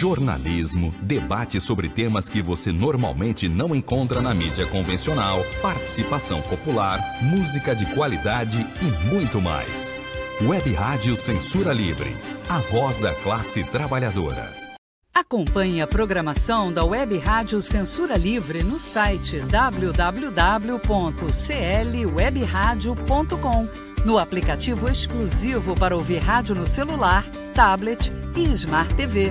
jornalismo, debate sobre temas que você normalmente não encontra na mídia convencional, participação popular, música de qualidade e muito mais. Web Rádio Censura Livre, a voz da classe trabalhadora. Acompanhe a programação da Web Rádio Censura Livre no site www.clwebradio.com, no aplicativo exclusivo para ouvir rádio no celular, tablet e Smart TV.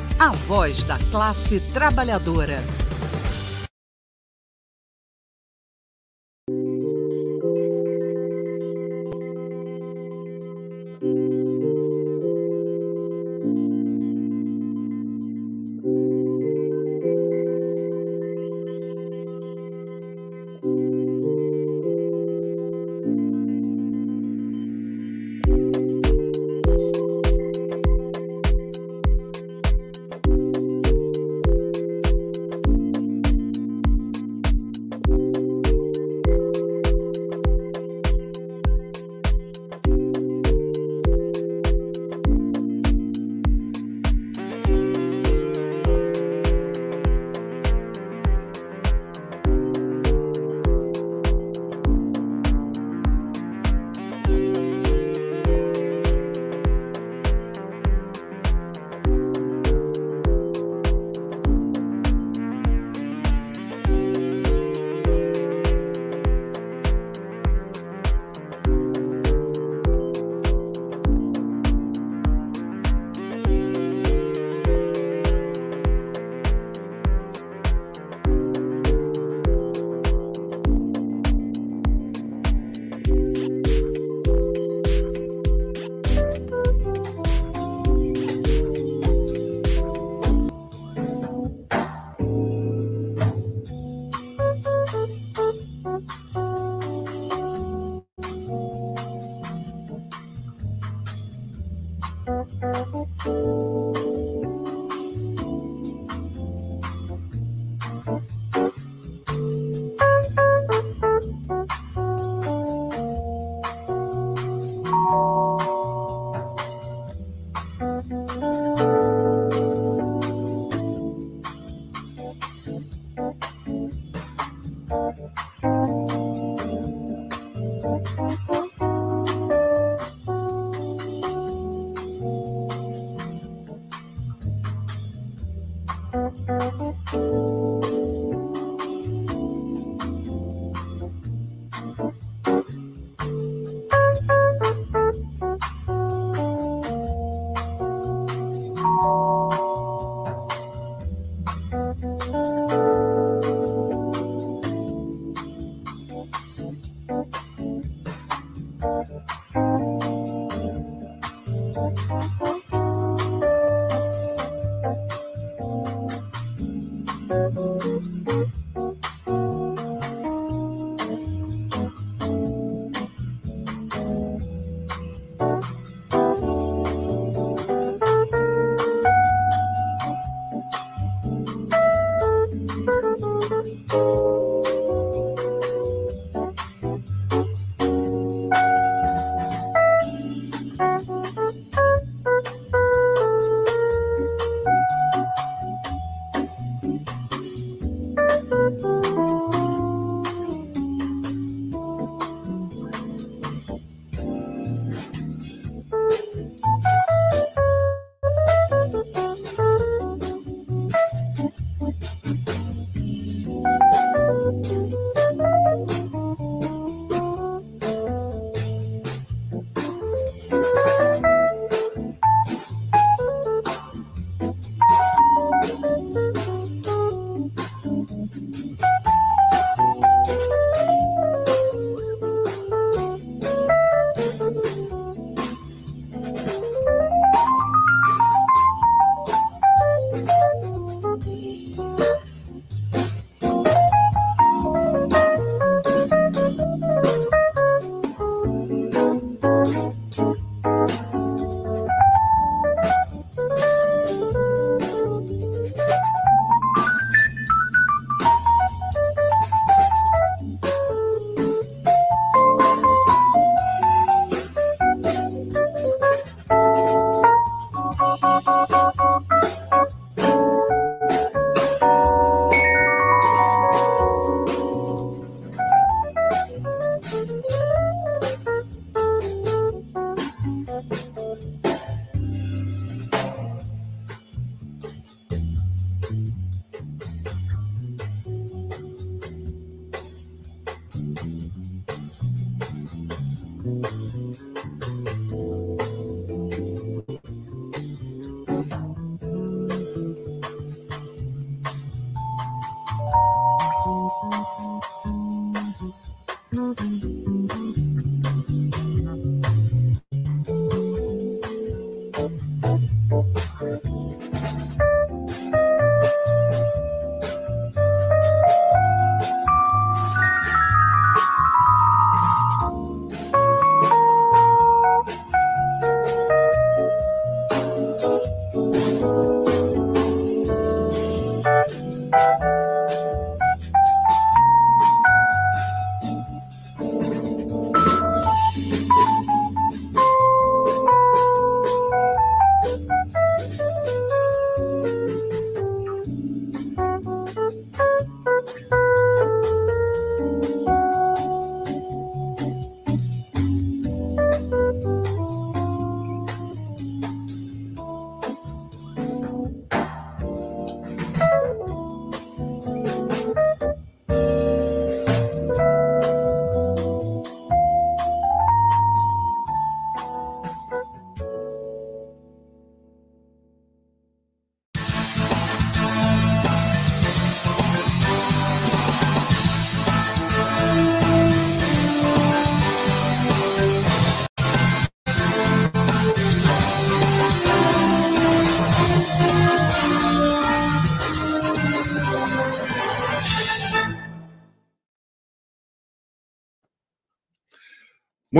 a voz da classe trabalhadora.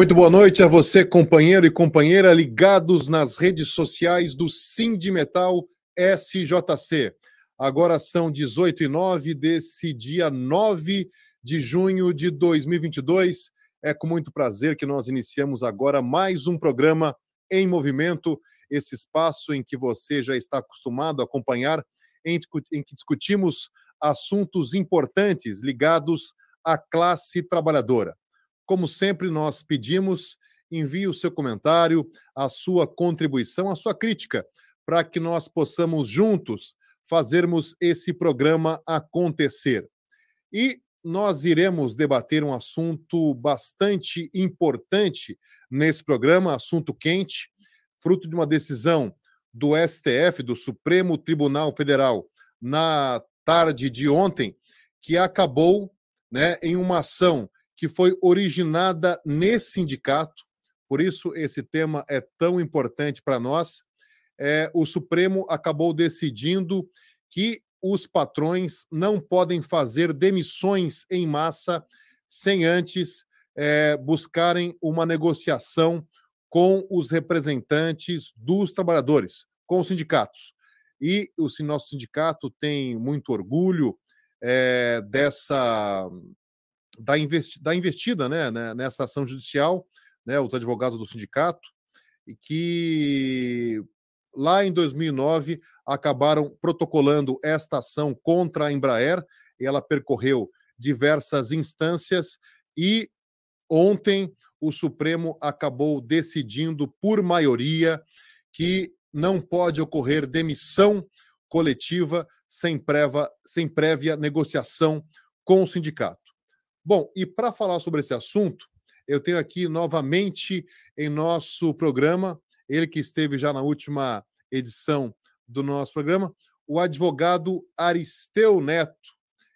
Muito boa noite a você, companheiro e companheira, ligados nas redes sociais do Sindimetal SJC. Agora são 18 e 9 desse dia 9 de junho de 2022. É com muito prazer que nós iniciamos agora mais um programa em movimento, esse espaço em que você já está acostumado a acompanhar, em, em que discutimos assuntos importantes ligados à classe trabalhadora. Como sempre, nós pedimos, envie o seu comentário, a sua contribuição, a sua crítica, para que nós possamos juntos fazermos esse programa acontecer. E nós iremos debater um assunto bastante importante nesse programa, assunto quente, fruto de uma decisão do STF, do Supremo Tribunal Federal, na tarde de ontem, que acabou né, em uma ação que foi originada nesse sindicato, por isso esse tema é tão importante para nós. É, o Supremo acabou decidindo que os patrões não podem fazer demissões em massa sem antes é, buscarem uma negociação com os representantes dos trabalhadores, com os sindicatos. E o nosso sindicato tem muito orgulho é, dessa da, investi da investida né, né, nessa ação judicial, né, os advogados do sindicato, e que lá em 2009 acabaram protocolando esta ação contra a Embraer, e ela percorreu diversas instâncias e ontem o Supremo acabou decidindo por maioria que não pode ocorrer demissão coletiva sem, prévia, sem prévia negociação com o sindicato. Bom, e para falar sobre esse assunto, eu tenho aqui novamente em nosso programa, ele que esteve já na última edição do nosso programa, o advogado Aristeu Neto.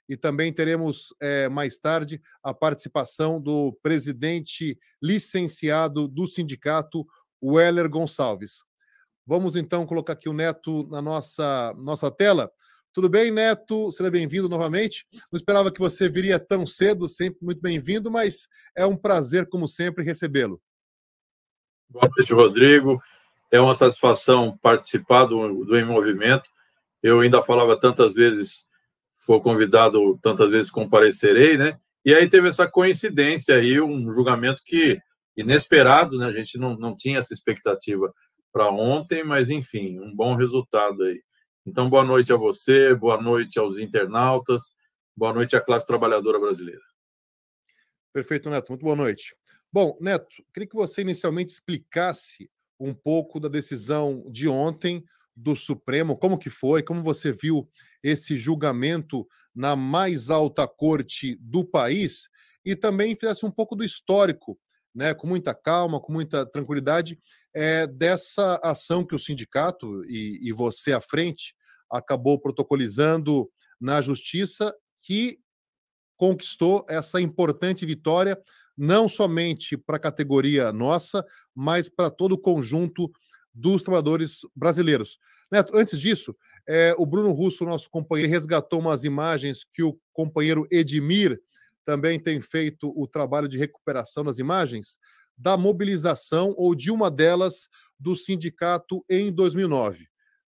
E também teremos é, mais tarde a participação do presidente licenciado do sindicato, Weller Gonçalves. Vamos então colocar aqui o Neto na nossa, nossa tela. Tudo bem, Neto? Seja bem-vindo novamente. Não esperava que você viria tão cedo, sempre muito bem-vindo, mas é um prazer, como sempre, recebê-lo. Boa noite, Rodrigo. É uma satisfação participar do, do Em Movimento. Eu ainda falava tantas vezes, for convidado tantas vezes comparecerei, né? E aí teve essa coincidência aí, um julgamento que inesperado, né? A gente não, não tinha essa expectativa para ontem, mas enfim, um bom resultado aí. Então, boa noite a você, boa noite aos internautas, boa noite à classe trabalhadora brasileira. Perfeito, Neto. Muito boa noite. Bom, Neto, queria que você inicialmente explicasse um pouco da decisão de ontem do Supremo, como que foi, como você viu esse julgamento na mais alta corte do país e também fizesse um pouco do histórico, né, com muita calma, com muita tranquilidade, é, dessa ação que o sindicato e, e você à frente acabou protocolizando na justiça, que conquistou essa importante vitória, não somente para a categoria nossa, mas para todo o conjunto dos trabalhadores brasileiros. Neto, antes disso, é, o Bruno Russo, nosso companheiro, resgatou umas imagens que o companheiro Edmir também tem feito o trabalho de recuperação das imagens da mobilização ou de uma delas do sindicato em 2009.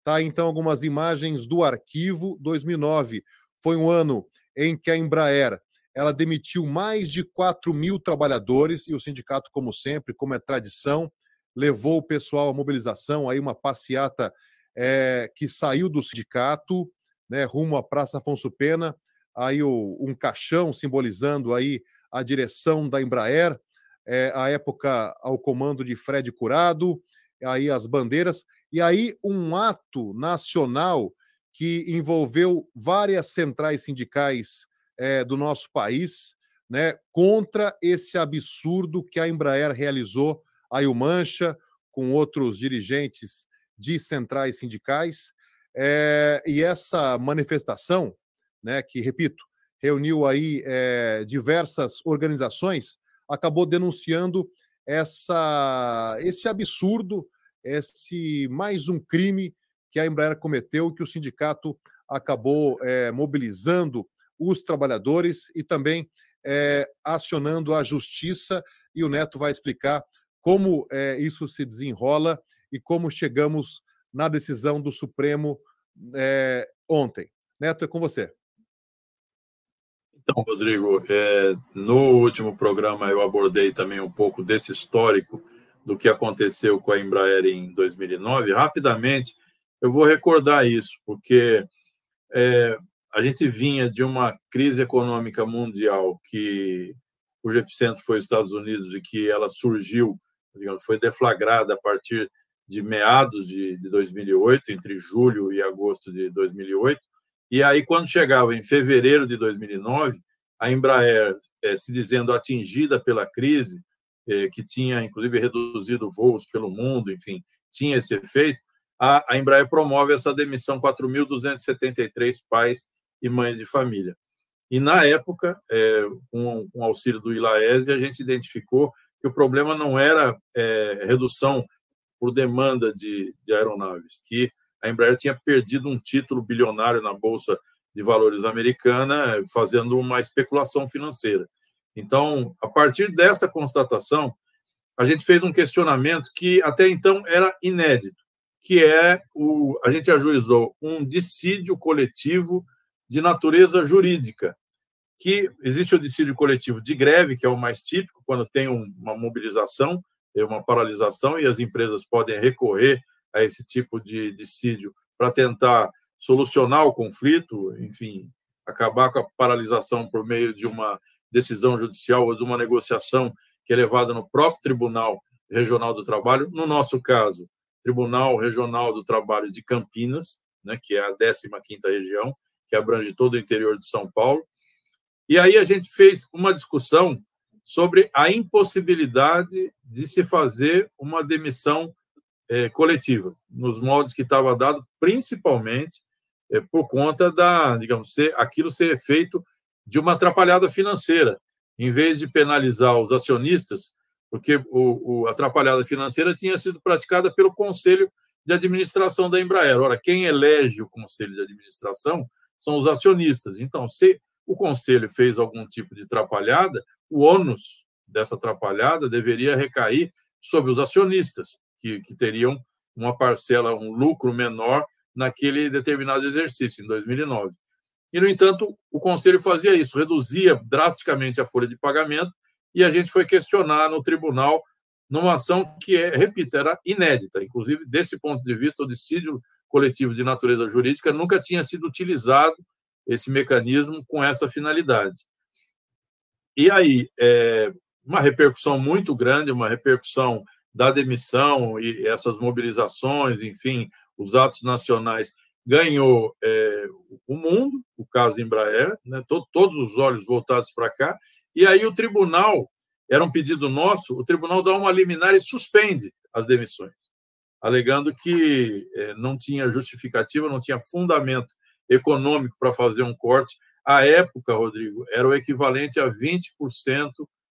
Tá, então, algumas imagens do arquivo 2009. Foi um ano em que a Embraer ela demitiu mais de 4 mil trabalhadores e o sindicato, como sempre, como é tradição, levou o pessoal à mobilização, aí uma passeata é, que saiu do sindicato, né, rumo à Praça Afonso Pena, aí o, um caixão simbolizando aí a direção da Embraer, é, a época ao comando de Fred Curado, aí as bandeiras, e aí um ato nacional que envolveu várias centrais sindicais é, do nosso país, né, contra esse absurdo que a Embraer realizou, o Mancha, com outros dirigentes de centrais sindicais, é, e essa manifestação, né, que, repito, reuniu aí é, diversas organizações, acabou denunciando essa, esse absurdo, esse mais um crime que a Embraer cometeu, que o sindicato acabou é, mobilizando os trabalhadores e também é, acionando a justiça e o Neto vai explicar como é, isso se desenrola e como chegamos na decisão do Supremo ontem. Neto, é com você. Então, Rodrigo, é, no último programa eu abordei também um pouco desse histórico do que aconteceu com a Embraer em 2009. Rapidamente, eu vou recordar isso, porque é, a gente vinha de uma crise econômica mundial que o epicentro foi os Estados Unidos e que ela surgiu, digamos, foi deflagrada a partir de meados de, de 2008, entre julho e agosto de 2008. E aí, quando chegava em fevereiro de 2009, a Embraer, é, se dizendo atingida pela crise, é, que tinha inclusive reduzido voos pelo mundo, enfim, tinha esse efeito, a, a Embraer promove essa demissão 4.273 pais e mães de família. E, na época, é, com, com auxílio do ILAESE, a gente identificou que o problema não era redução por demanda de, de aeronaves, que a Embraer tinha perdido um título bilionário na Bolsa de Valores americana, fazendo uma especulação financeira. Então, a partir dessa constatação, a gente fez um questionamento que até então era inédito, que é o a gente ajuizou um dissídio coletivo de natureza jurídica, que existe o dissídio coletivo de greve, que é o mais típico, quando tem uma mobilização, uma paralisação, e as empresas podem recorrer a esse tipo de dissídio para tentar solucionar o conflito, enfim, acabar com a paralisação por meio de uma decisão judicial ou de uma negociação que é levada no próprio Tribunal Regional do Trabalho, no nosso caso, Tribunal Regional do Trabalho de Campinas, né, que é a 15ª região, que abrange todo o interior de São Paulo. E aí a gente fez uma discussão sobre a impossibilidade de se fazer uma demissão é, coletiva, nos moldes que estava dado, principalmente é, por conta da, digamos, ser, aquilo ser feito de uma atrapalhada financeira, em vez de penalizar os acionistas, porque o, o, atrapalhada financeira tinha sido praticada pelo Conselho de Administração da Embraer. Ora, quem elege o Conselho de Administração são os acionistas. Então, se o conselho fez algum tipo de atrapalhada, o ônus dessa atrapalhada deveria recair sobre os acionistas, que, que teriam uma parcela, um lucro menor naquele determinado exercício, em 2009. E, no entanto, o conselho fazia isso, reduzia drasticamente a folha de pagamento, e a gente foi questionar no tribunal numa ação que, é, repito, era inédita. Inclusive, desse ponto de vista, o dissídio coletivo de natureza jurídica nunca tinha sido utilizado esse mecanismo com essa finalidade. E aí, é, uma repercussão muito grande, uma repercussão da demissão e essas mobilizações, enfim, os atos nacionais, ganhou é, o mundo, o caso Embraer, né, to, todos os olhos voltados para cá, e aí o tribunal, era um pedido nosso, o tribunal dá uma liminar e suspende as demissões alegando que eh, não tinha justificativa, não tinha fundamento econômico para fazer um corte. À época, Rodrigo, era o equivalente a 20%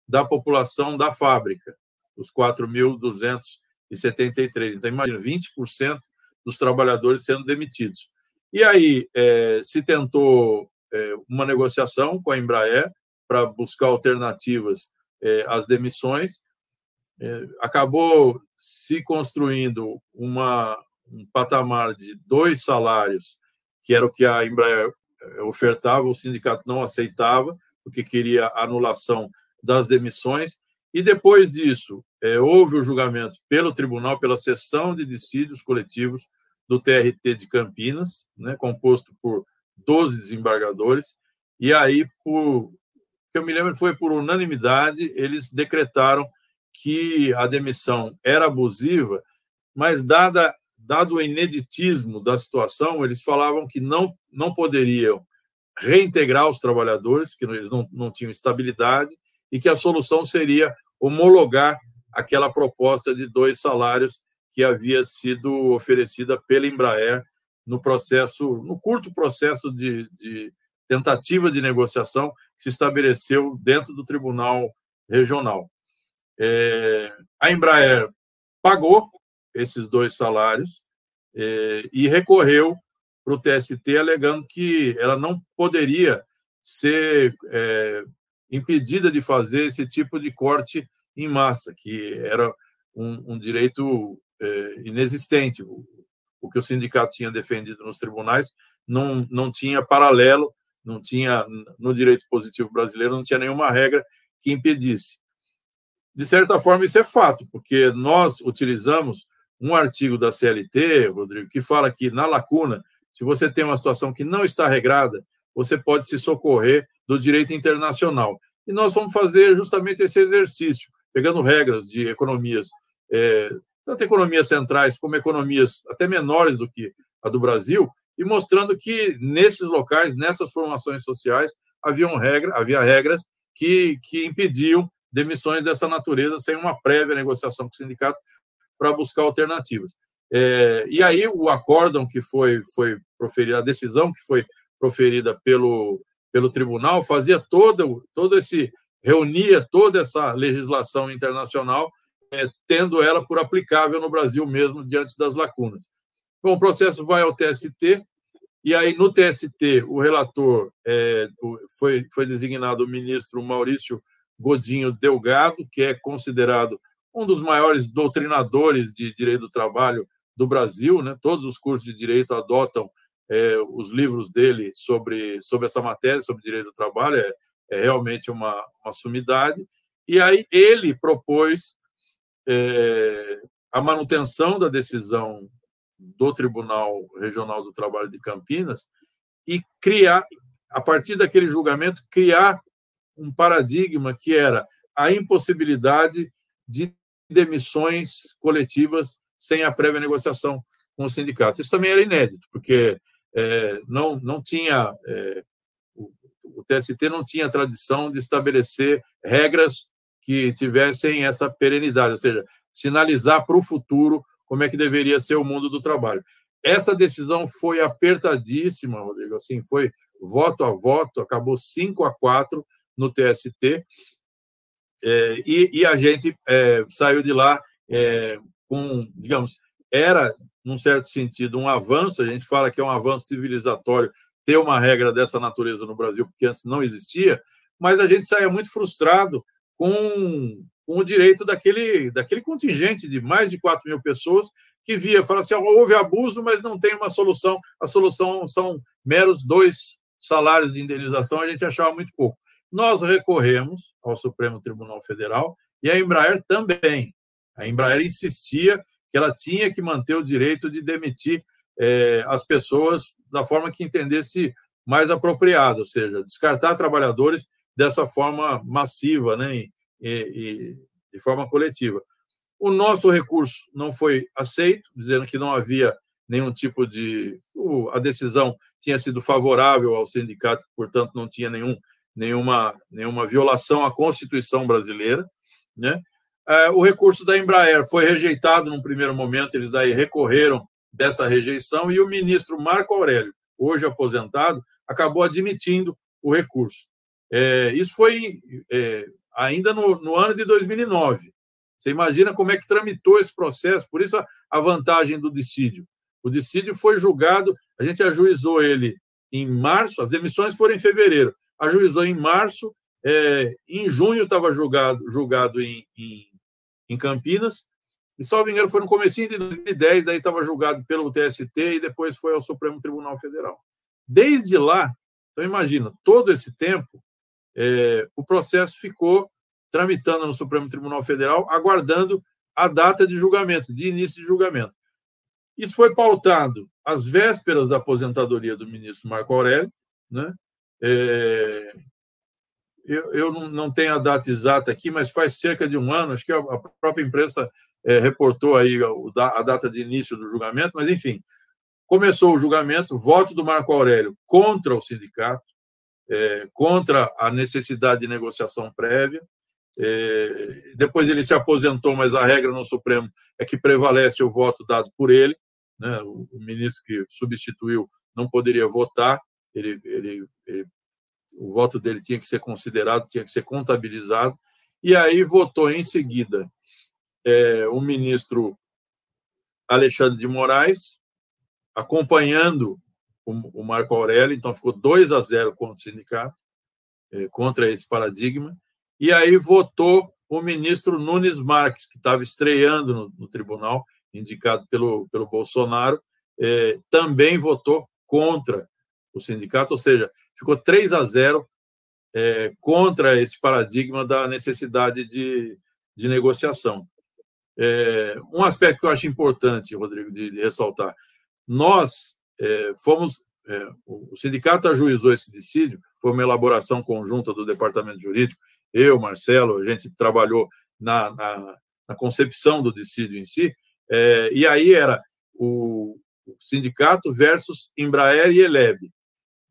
da população da fábrica, os 4.273. Então, imagina, 20% dos trabalhadores sendo demitidos. E aí eh, se tentou eh, uma negociação com a Embraer para buscar alternativas às demissões, é, acabou se construindo uma, um patamar de dois salários, que era o que a Embraer é, ofertava, o sindicato não aceitava, porque queria anulação das demissões. E depois disso, é, houve o julgamento pelo tribunal, pela sessão de dissídios coletivos do TRT de Campinas, né, composto por 12 desembargadores, e aí, por que eu me lembro, foi por unanimidade, eles decretaram que a demissão era abusiva, mas dada dado o ineditismo da situação, eles falavam que não não poderiam reintegrar os trabalhadores, que eles não, não tinham estabilidade, e que a solução seria homologar aquela proposta de dois salários que havia sido oferecida pela Embraer no processo, no curto processo de, de tentativa de negociação que se estabeleceu dentro do Tribunal Regional. É, a Embraer pagou esses dois salários é, e recorreu para o TST alegando que ela não poderia ser é, impedida de fazer esse tipo de corte em massa, que era um, um direito é, inexistente. O, o, que o sindicato tinha defendido nos tribunais não, não tinha paralelo, não tinha no direito positivo brasileiro, não tinha nenhuma regra que impedisse. De certa forma, isso é fato, porque nós utilizamos um artigo da CLT, Rodrigo, que fala que na lacuna, se você tem uma situação que não está regrada, você pode se socorrer do direito internacional. E nós vamos fazer justamente esse exercício, pegando regras de economias, é, tanto economias centrais como economias até menores do que a do Brasil, e mostrando que nesses locais, nessas formações sociais, haviam regra, havia regras que, que impediam demissões dessa natureza sem uma prévia negociação com o sindicato para buscar alternativas. É, e aí o acórdão que foi, foi proferido, a decisão que foi proferida pelo, pelo tribunal fazia todo, todo esse reunia toda essa legislação internacional, é, tendo ela por aplicável no Brasil mesmo diante das lacunas. Bom, o processo vai ao TST e aí no TST o relator é, foi foi designado o ministro Maurício Godinho Delgado, que é considerado um dos maiores doutrinadores de direito do trabalho do Brasil, né? Todos os cursos de direito adotam é, os livros dele sobre, sobre essa matéria, sobre direito do trabalho, é, é realmente uma, uma sumidade. E aí ele propôs é, a manutenção da decisão do Tribunal Regional do Trabalho de Campinas e criar, a partir daquele julgamento, criar um paradigma que era a impossibilidade de demissões coletivas sem a prévia negociação com o sindicato. Isso também era inédito, porque é, não, não tinha. É, o, TST não tinha tradição de estabelecer regras que tivessem essa perenidade, ou seja, sinalizar para o futuro como é que deveria ser o mundo do trabalho. Essa decisão foi apertadíssima, Rodrigo, assim, foi voto a voto, acabou 5 a 4 no TST, é, e, e, a gente é, saiu de lá é, com, digamos, era num certo sentido, um avanço. A gente fala que é um avanço civilizatório ter uma regra dessa natureza no Brasil, porque antes não existia, mas a gente saía muito frustrado com, com o direito daquele, daquele contingente de mais de 4 mil pessoas que via, fala assim, houve abuso, mas não tem uma solução, a solução são meros dois salários de indenização, a gente achava muito pouco. Nós recorremos ao Supremo Tribunal Federal e a Embraer também. A Embraer insistia que ela tinha que manter o direito de demitir é, as pessoas da forma que entendesse mais apropriada, ou seja, descartar trabalhadores dessa forma massiva, né, e, e, de forma coletiva. O nosso recurso não foi aceito, dizendo que não havia nenhum tipo de. A decisão tinha sido favorável ao sindicato, portanto, não tinha nenhum, nenhuma, nenhuma violação à Constituição brasileira. Né? É, o recurso da Embraer foi rejeitado num primeiro momento, eles daí recorreram dessa rejeição e o ministro Marco Aurélio, hoje aposentado, acabou admitindo o recurso. É, isso foi é, ainda no, no, ano de 2009. Você imagina como é que tramitou esse processo, por isso a, a vantagem do dissídio. O dissídio foi julgado, a gente ajuizou ele em março, as demissões foram em fevereiro, ajuizou em março, é, em junho estava julgado, julgado em, em em Campinas. E, salvo engano, foi no começo de 2010, daí estava julgado pelo TST e depois foi ao Supremo Tribunal Federal. Desde lá, então imagina, todo esse tempo, é, o processo ficou tramitando no Supremo Tribunal Federal, aguardando a data de julgamento, de início de julgamento. Isso foi pautado às vésperas da aposentadoria do ministro Marco Aurélio, né? É, eu, eu não tenho a data exata aqui, mas faz cerca de um ano, acho que a própria imprensa é, reportou aí a data de início do julgamento, mas enfim, começou o julgamento, voto do Marco Aurélio contra o sindicato, é, contra a necessidade de negociação prévia. É, depois ele se aposentou, mas a regra no Supremo é que prevalece o voto dado por ele. Né? O, o ministro que substituiu não poderia votar, ele, ele, ele o voto dele tinha que ser considerado, tinha que ser contabilizado, e aí votou em seguida é, o ministro Alexandre de Moraes, acompanhando o, o Marco Aurélio, então ficou 2 a 0 contra o sindicato, é, contra esse paradigma. E aí votou o ministro Nunes Marques, que estava estreando no, no tribunal, indicado pelo, pelo Bolsonaro, é, também votou contra o sindicato, ou seja, ficou 3 a 0 é, contra esse paradigma da necessidade de, de negociação. É, um aspecto que eu acho importante, Rodrigo, de, de ressaltar: nós é, fomos, é, o sindicato ajuizou esse dissídio, foi uma elaboração conjunta do departamento jurídico, eu, Marcelo, a gente trabalhou na, na, na concepção do dissídio em si, é, e aí era o, o sindicato versus Embraer e Eleb.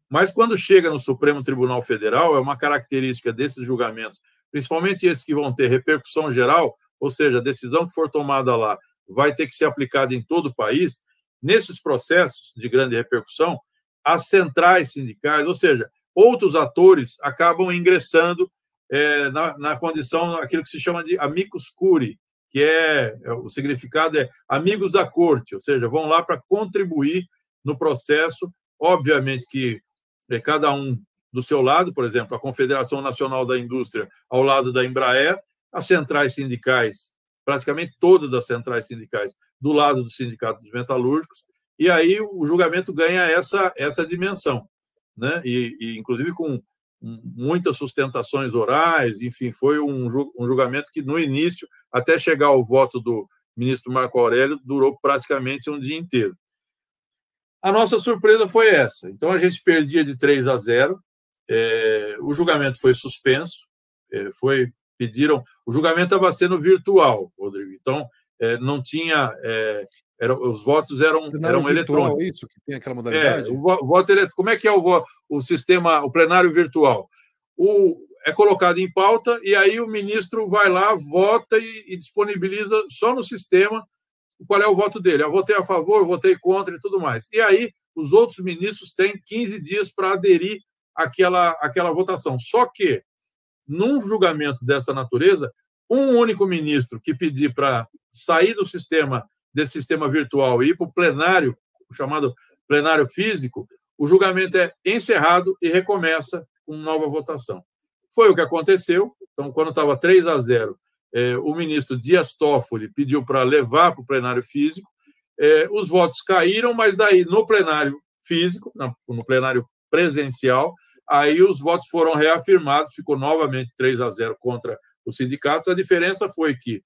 Mas quando chega no Supremo Tribunal Federal, é uma característica desses julgamentos, principalmente esses que vão ter repercussão geral, ou seja, a decisão que for tomada lá vai ter que ser aplicada em todo o país. Nesses processos de grande repercussão, as centrais sindicais, ou seja, outros atores acabam ingressando é, na, na, condição, aquilo que se chama de amicus curi, que é, é o significado é amigos da corte, ou seja, vão lá para contribuir no processo. Obviamente que é, cada um do seu lado, por exemplo, a Confederação Nacional da Indústria ao lado da Embraer, as centrais sindicais, praticamente todas as centrais sindicais, do lado do Sindicato dos Metalúrgicos, e aí o julgamento ganha essa, essa dimensão, né? e, e inclusive com muitas sustentações orais, enfim, foi um, um julgamento que no início, até chegar ao voto do ministro Marco Aurélio, durou praticamente um dia inteiro. A nossa surpresa foi essa. Então, a gente perdia de 3 a 0, é, o julgamento foi suspenso, é, foi pediram. O julgamento estava sendo virtual, Rodrigo. Então, é, não tinha. É, era, os votos eram, eram eletrônicos. isso que tem aquela modalidade? É, o voto eletrônico. Como é que é o, o sistema, o plenário virtual? O, é colocado em pauta e aí o ministro vai lá, vota e, e disponibiliza só no sistema qual é o voto dele. Eu votei a favor, votei contra e tudo mais. E aí os outros ministros têm 15 dias para aderir àquela, àquela votação. Só que, num julgamento dessa natureza, um único ministro que pedir para sair do sistema, desse sistema virtual e ir para o plenário, o chamado plenário físico, o julgamento é encerrado e recomeça com nova votação. Foi o que aconteceu. Então, quando estava 3 a 0 é, o ministro Dias Toffoli pediu para levar para o plenário físico, é, os votos caíram, mas daí no plenário físico, no plenário presencial, aí os votos foram reafirmados, ficou novamente 3 a 0 contra os sindicatos. A diferença foi que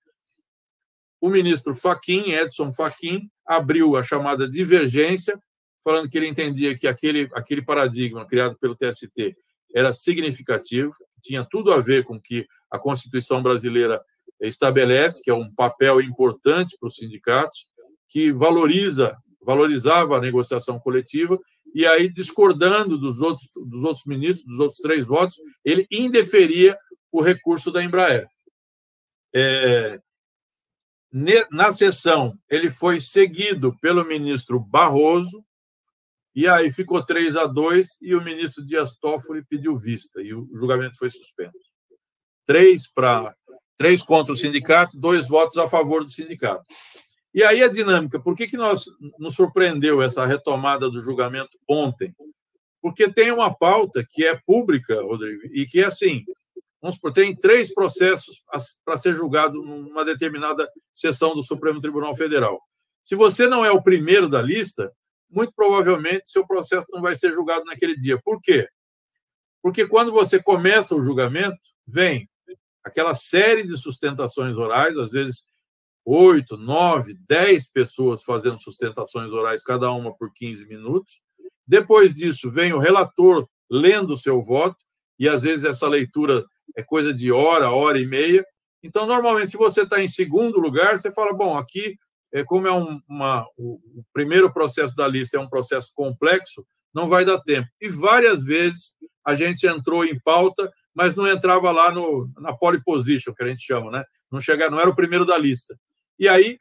o ministro Faquim, Edson Faquim, abriu a chamada divergência, falando que ele entendia que aquele, aquele paradigma criado pelo TST era significativo, tinha tudo a ver com que a Constituição brasileira estabelece, que é um papel importante para os sindicatos, que valoriza, valorizava a negociação coletiva, e aí, discordando dos outros, dos outros ministros, dos outros três votos, ele indeferia o recurso da Embraer. É, na sessão, ele foi seguido pelo ministro Barroso, e aí ficou 3 a 2 e o ministro Dias Toffoli pediu vista, e o julgamento foi suspenso. Três para três contra o sindicato, dois votos a favor do sindicato. E aí a dinâmica, por que, que nós, nos surpreendeu essa retomada do julgamento ontem? Porque tem uma pauta que é pública, Rodrigo, e que é assim, vamos tem três processos para ser julgado numa determinada sessão do Supremo Tribunal Federal. Se você não é o primeiro da lista, muito provavelmente seu processo não vai ser julgado naquele dia. Por quê? Porque quando você começa o julgamento, vem aquela série de sustentações orais, às vezes oito, nove, dez pessoas fazendo sustentações orais, cada uma por 15 minutos. Depois disso, vem o relator lendo o seu voto, e às vezes essa leitura é coisa de hora, hora e meia. Então, normalmente, se você está em segundo lugar, você fala: bom, aqui, é, como é um, uma, o, o primeiro processo da lista é um processo complexo, não vai dar tempo. E várias vezes a gente entrou em pauta mas não entrava lá no, na pole position, que a gente chama, né? Não, chegava, não era o primeiro da lista. E aí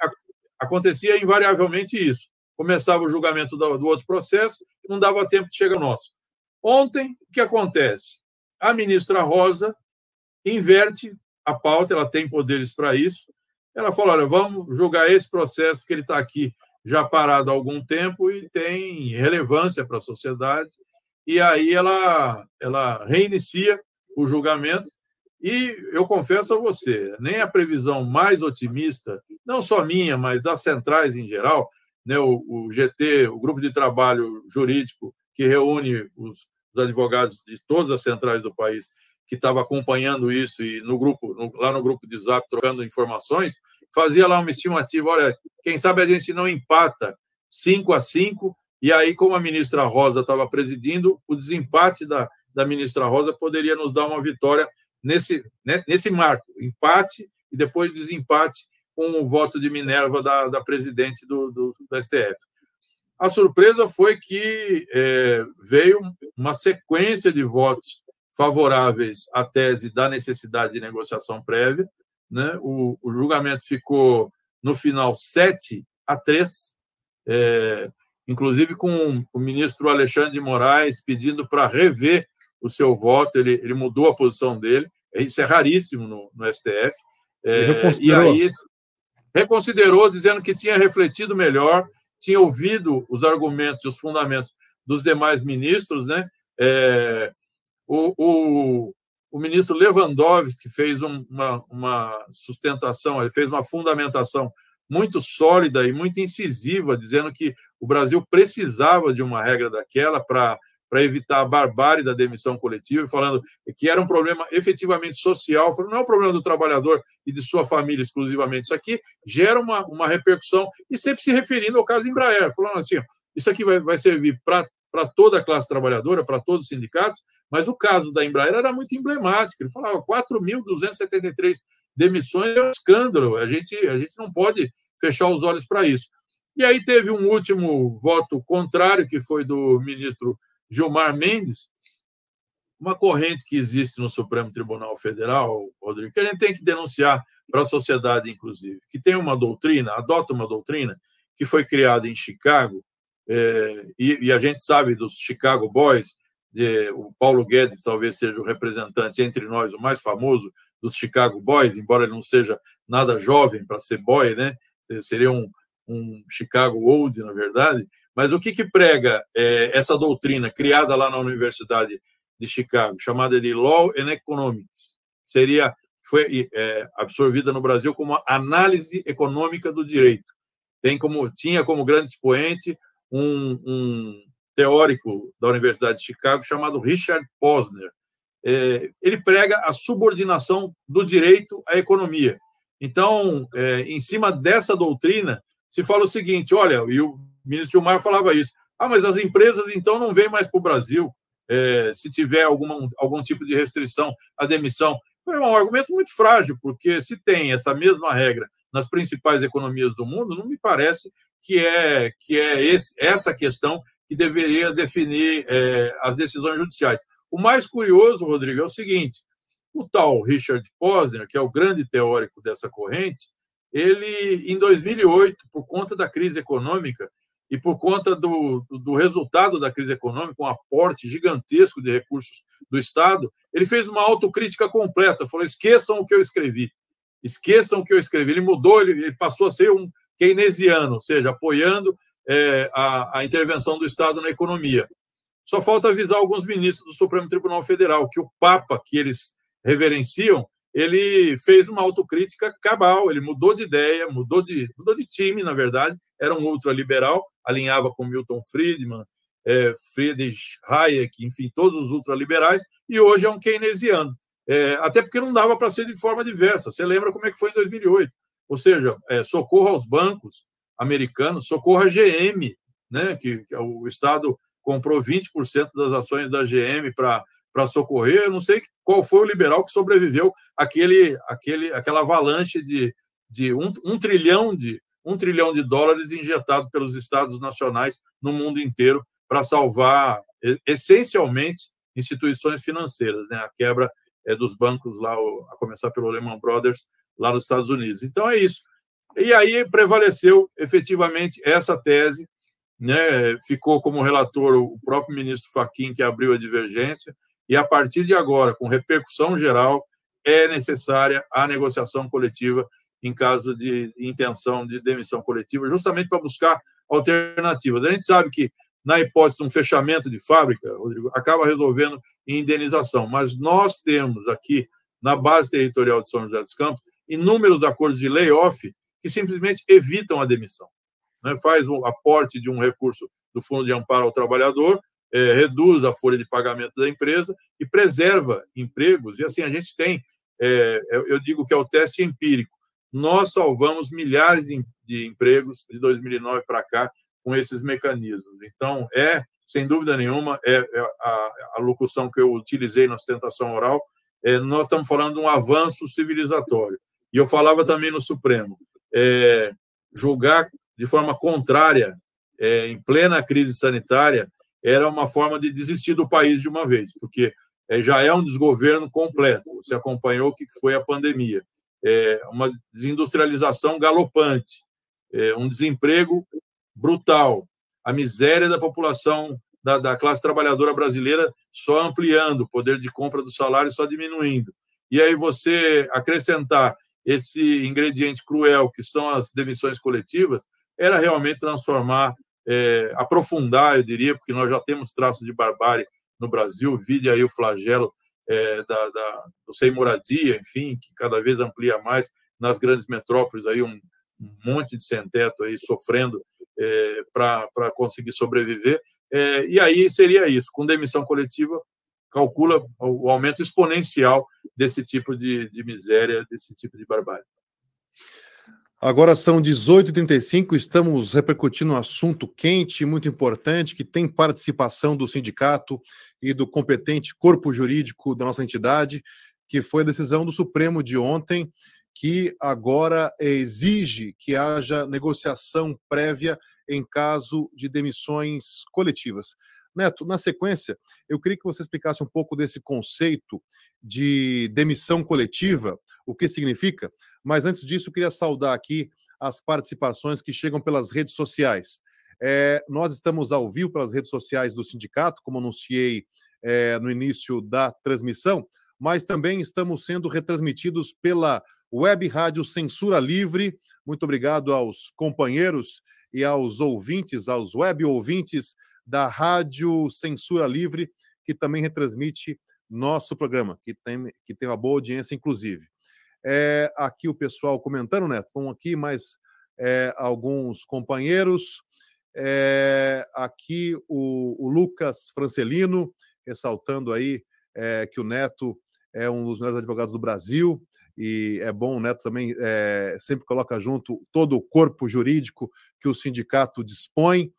acontecia invariavelmente isso. Começava o julgamento do, outro processo não dava tempo de chegar ao nosso. Ontem, o que acontece? A ministra Rosa inverte a pauta, ela tem poderes para isso. Ela falou: olha, vamos julgar esse processo, porque ele está aqui já parado há algum tempo e tem relevância para a sociedade. E aí ela, ela reinicia o julgamento. E eu confesso a você, nem a previsão mais otimista, não só minha, mas das centrais em geral, né, o, o GT, o grupo de trabalho jurídico que reúne os, os advogados de todas as centrais do país, que estava acompanhando isso e no grupo, no, lá no grupo de Zap, trocando informações, fazia lá uma estimativa, olha, quem sabe a gente não empata 5 a 5, e aí, como a ministra Rosa estava presidindo, o desempate da, da ministra Rosa poderia nos dar uma vitória nesse, né, nesse marco, empate e depois desempate com o voto de Minerva da, da presidente do, do, STF. A surpresa foi que é, veio uma sequência de votos favoráveis à tese da necessidade de negociação prévia. Né? O, o julgamento ficou, no final, 7 a 3, é, inclusive com o ministro Alexandre de Moraes pedindo para rever o seu voto, ele, ele mudou a posição dele, isso é raríssimo no, no STF. É, e aí reconsiderou, dizendo que tinha refletido melhor, tinha ouvido os argumentos e os fundamentos dos demais ministros, né? É, o, o, o, ministro Lewandowski fez um, uma, uma sustentação, ele fez uma fundamentação muito sólida e muito incisiva, dizendo que o Brasil precisava de uma regra daquela para para evitar a barbárie da demissão coletiva, falando que era um problema efetivamente social, não é um problema do trabalhador e de sua família exclusivamente. Isso aqui gera uma, uma repercussão, e sempre se referindo ao caso Embraer, falando assim: isso aqui vai, vai servir para para toda a classe trabalhadora, para todos os sindicatos, mas o caso da Embraer era muito emblemático. Ele falava 4.273 demissões é um escândalo. A gente, a gente não pode fechar os olhos para isso. E aí teve um último voto contrário, que foi do ministro Gilmar Mendes, uma corrente que existe no Supremo Tribunal Federal, Rodrigo, que a gente tem que denunciar para a sociedade, inclusive, que tem uma doutrina, adota uma doutrina que foi criada em Chicago, é, e, e, a gente sabe dos Chicago Boys, o Paulo Guedes talvez seja o representante entre nós, o mais famoso dos Chicago Boys, embora ele não seja nada jovem para ser boy, né? Seria um, um Chicago Old, na verdade. Mas o que, que prega é, essa doutrina criada lá na Universidade de Chicago, chamada de Law and Economics? Seria foi é, absorvida no Brasil como análise econômica do direito. Tem como tinha como grande expoente um, um teórico da Universidade de Chicago chamado Richard Posner. É, ele prega a subordinação do direito à economia. Então, é, em cima dessa doutrina, se fala o seguinte: olha, e o ministro Gilmar falava isso. Ah, mas as empresas então não vêm mais para o Brasil é, se tiver alguma, algum tipo de restrição à demissão. É um argumento muito frágil, porque se tem essa mesma regra nas principais economias do mundo, não me parece que é, que é esse, essa questão que deveria definir é, as decisões judiciais. O mais curioso, Rodrigo, é o seguinte: o tal Richard Posner, que é o grande teórico dessa corrente, ele, em 2008, por conta da crise econômica, e por conta do, do resultado da crise econômica, um aporte gigantesco de recursos do Estado, ele fez uma autocrítica completa, falou: esqueçam o que eu escrevi, esqueçam o que eu escrevi. Ele mudou, ele, ele passou a ser um keynesiano, ou seja, apoiando é, a, a intervenção do Estado na economia. Só falta avisar alguns ministros do Supremo Tribunal Federal que o Papa que eles reverenciam, ele fez uma autocrítica cabal, ele mudou de ideia, mudou de, mudou de time, na verdade, era um ultraliberal, alinhava com Milton Friedman, é, Friedrich Hayek, enfim, todos os ultraliberais, e hoje é um keynesiano. É, até porque não dava para ser de forma diversa. Você lembra como é que foi em 2008? Ou seja, é, socorro aos bancos americanos, socorro à GM, né, que, que o Estado comprou 20% das ações da GM para socorrer. Eu não sei qual foi o liberal que sobreviveu àquele, àquele, àquela avalanche de, de um, um trilhão de, um trilhão de dólares injetado pelos estados nacionais no mundo inteiro para salvar essencialmente instituições financeiras, né? A quebra é, dos bancos lá, a começar pelo Lehman Brothers lá nos Estados Unidos. Então é isso. E aí prevaleceu efetivamente essa tese, né? Ficou como relator o próprio ministro Fachin que abriu a divergência e a partir de agora, com repercussão geral, é necessária a negociação coletiva em caso de intenção de demissão coletiva, justamente para buscar alternativas. A gente sabe que na hipótese de um fechamento de fábrica, Rodrigo, acaba resolvendo em indenização. Mas nós temos aqui, na base territorial de São José dos Campos, inúmeros acordos de layoff que simplesmente evitam a demissão. Né? Faz o aporte de um recurso do Fundo de Amparo ao Trabalhador, é, reduz a folha de pagamento da empresa e preserva empregos. E assim, a gente tem, é, eu digo que é o teste empírico. Nós salvamos milhares de, de empregos de 2009 para cá com esses mecanismos. Então, é, sem dúvida nenhuma, é, é a, a, locução que eu utilizei na ostentação oral, é, nós estamos falando de um avanço civilizatório. E eu falava também no Supremo, é, julgar de forma contrária, é, em plena crise sanitária, era uma forma de desistir do país de uma vez, porque é, já é um desgoverno completo. Você acompanhou o que foi a pandemia. É, uma desindustrialização galopante, é, um desemprego brutal, a miséria da população da, da, classe trabalhadora brasileira só ampliando, o poder de compra do salário só diminuindo. E aí você acrescentar esse ingrediente cruel que são as demissões coletivas, era realmente transformar, é, aprofundar, eu diria, porque nós já temos traços de barbárie no Brasil, vide aí o flagelo é, da, da, do sem moradia, enfim, que cada vez amplia mais nas grandes metrópoles, aí um, um monte de sem-teto aí sofrendo é, para conseguir sobreviver. É, e aí seria isso, com demissão coletiva, calcula o aumento exponencial desse tipo de, de miséria, desse tipo de barbárie. Agora são 18h35, estamos repercutindo um assunto quente, muito importante, que tem participação do sindicato e do competente corpo jurídico da nossa entidade, que foi a decisão do Supremo de ontem, que agora exige que haja negociação prévia em caso de demissões coletivas. Neto, na sequência, eu queria que você explicasse um pouco desse conceito de demissão coletiva, o que significa, mas antes disso, eu queria saudar aqui as participações que chegam pelas redes sociais. É, nós estamos ao vivo pelas redes sociais do sindicato, como anunciei é, no início da transmissão, mas também estamos sendo retransmitidos pela Web Rádio Censura Livre. Muito obrigado aos companheiros e aos ouvintes, aos web ouvintes da Rádio Censura Livre, que também retransmite nosso programa, que tem, que tem uma boa audiência, inclusive. É, aqui o pessoal comentando, Neto, vão aqui mais é, alguns companheiros. É, aqui o, o, Lucas Francelino, ressaltando aí é, que o Neto é um dos melhores advogados do Brasil, e é bom, o Neto também é, sempre coloca junto todo o corpo jurídico que o sindicato dispõe.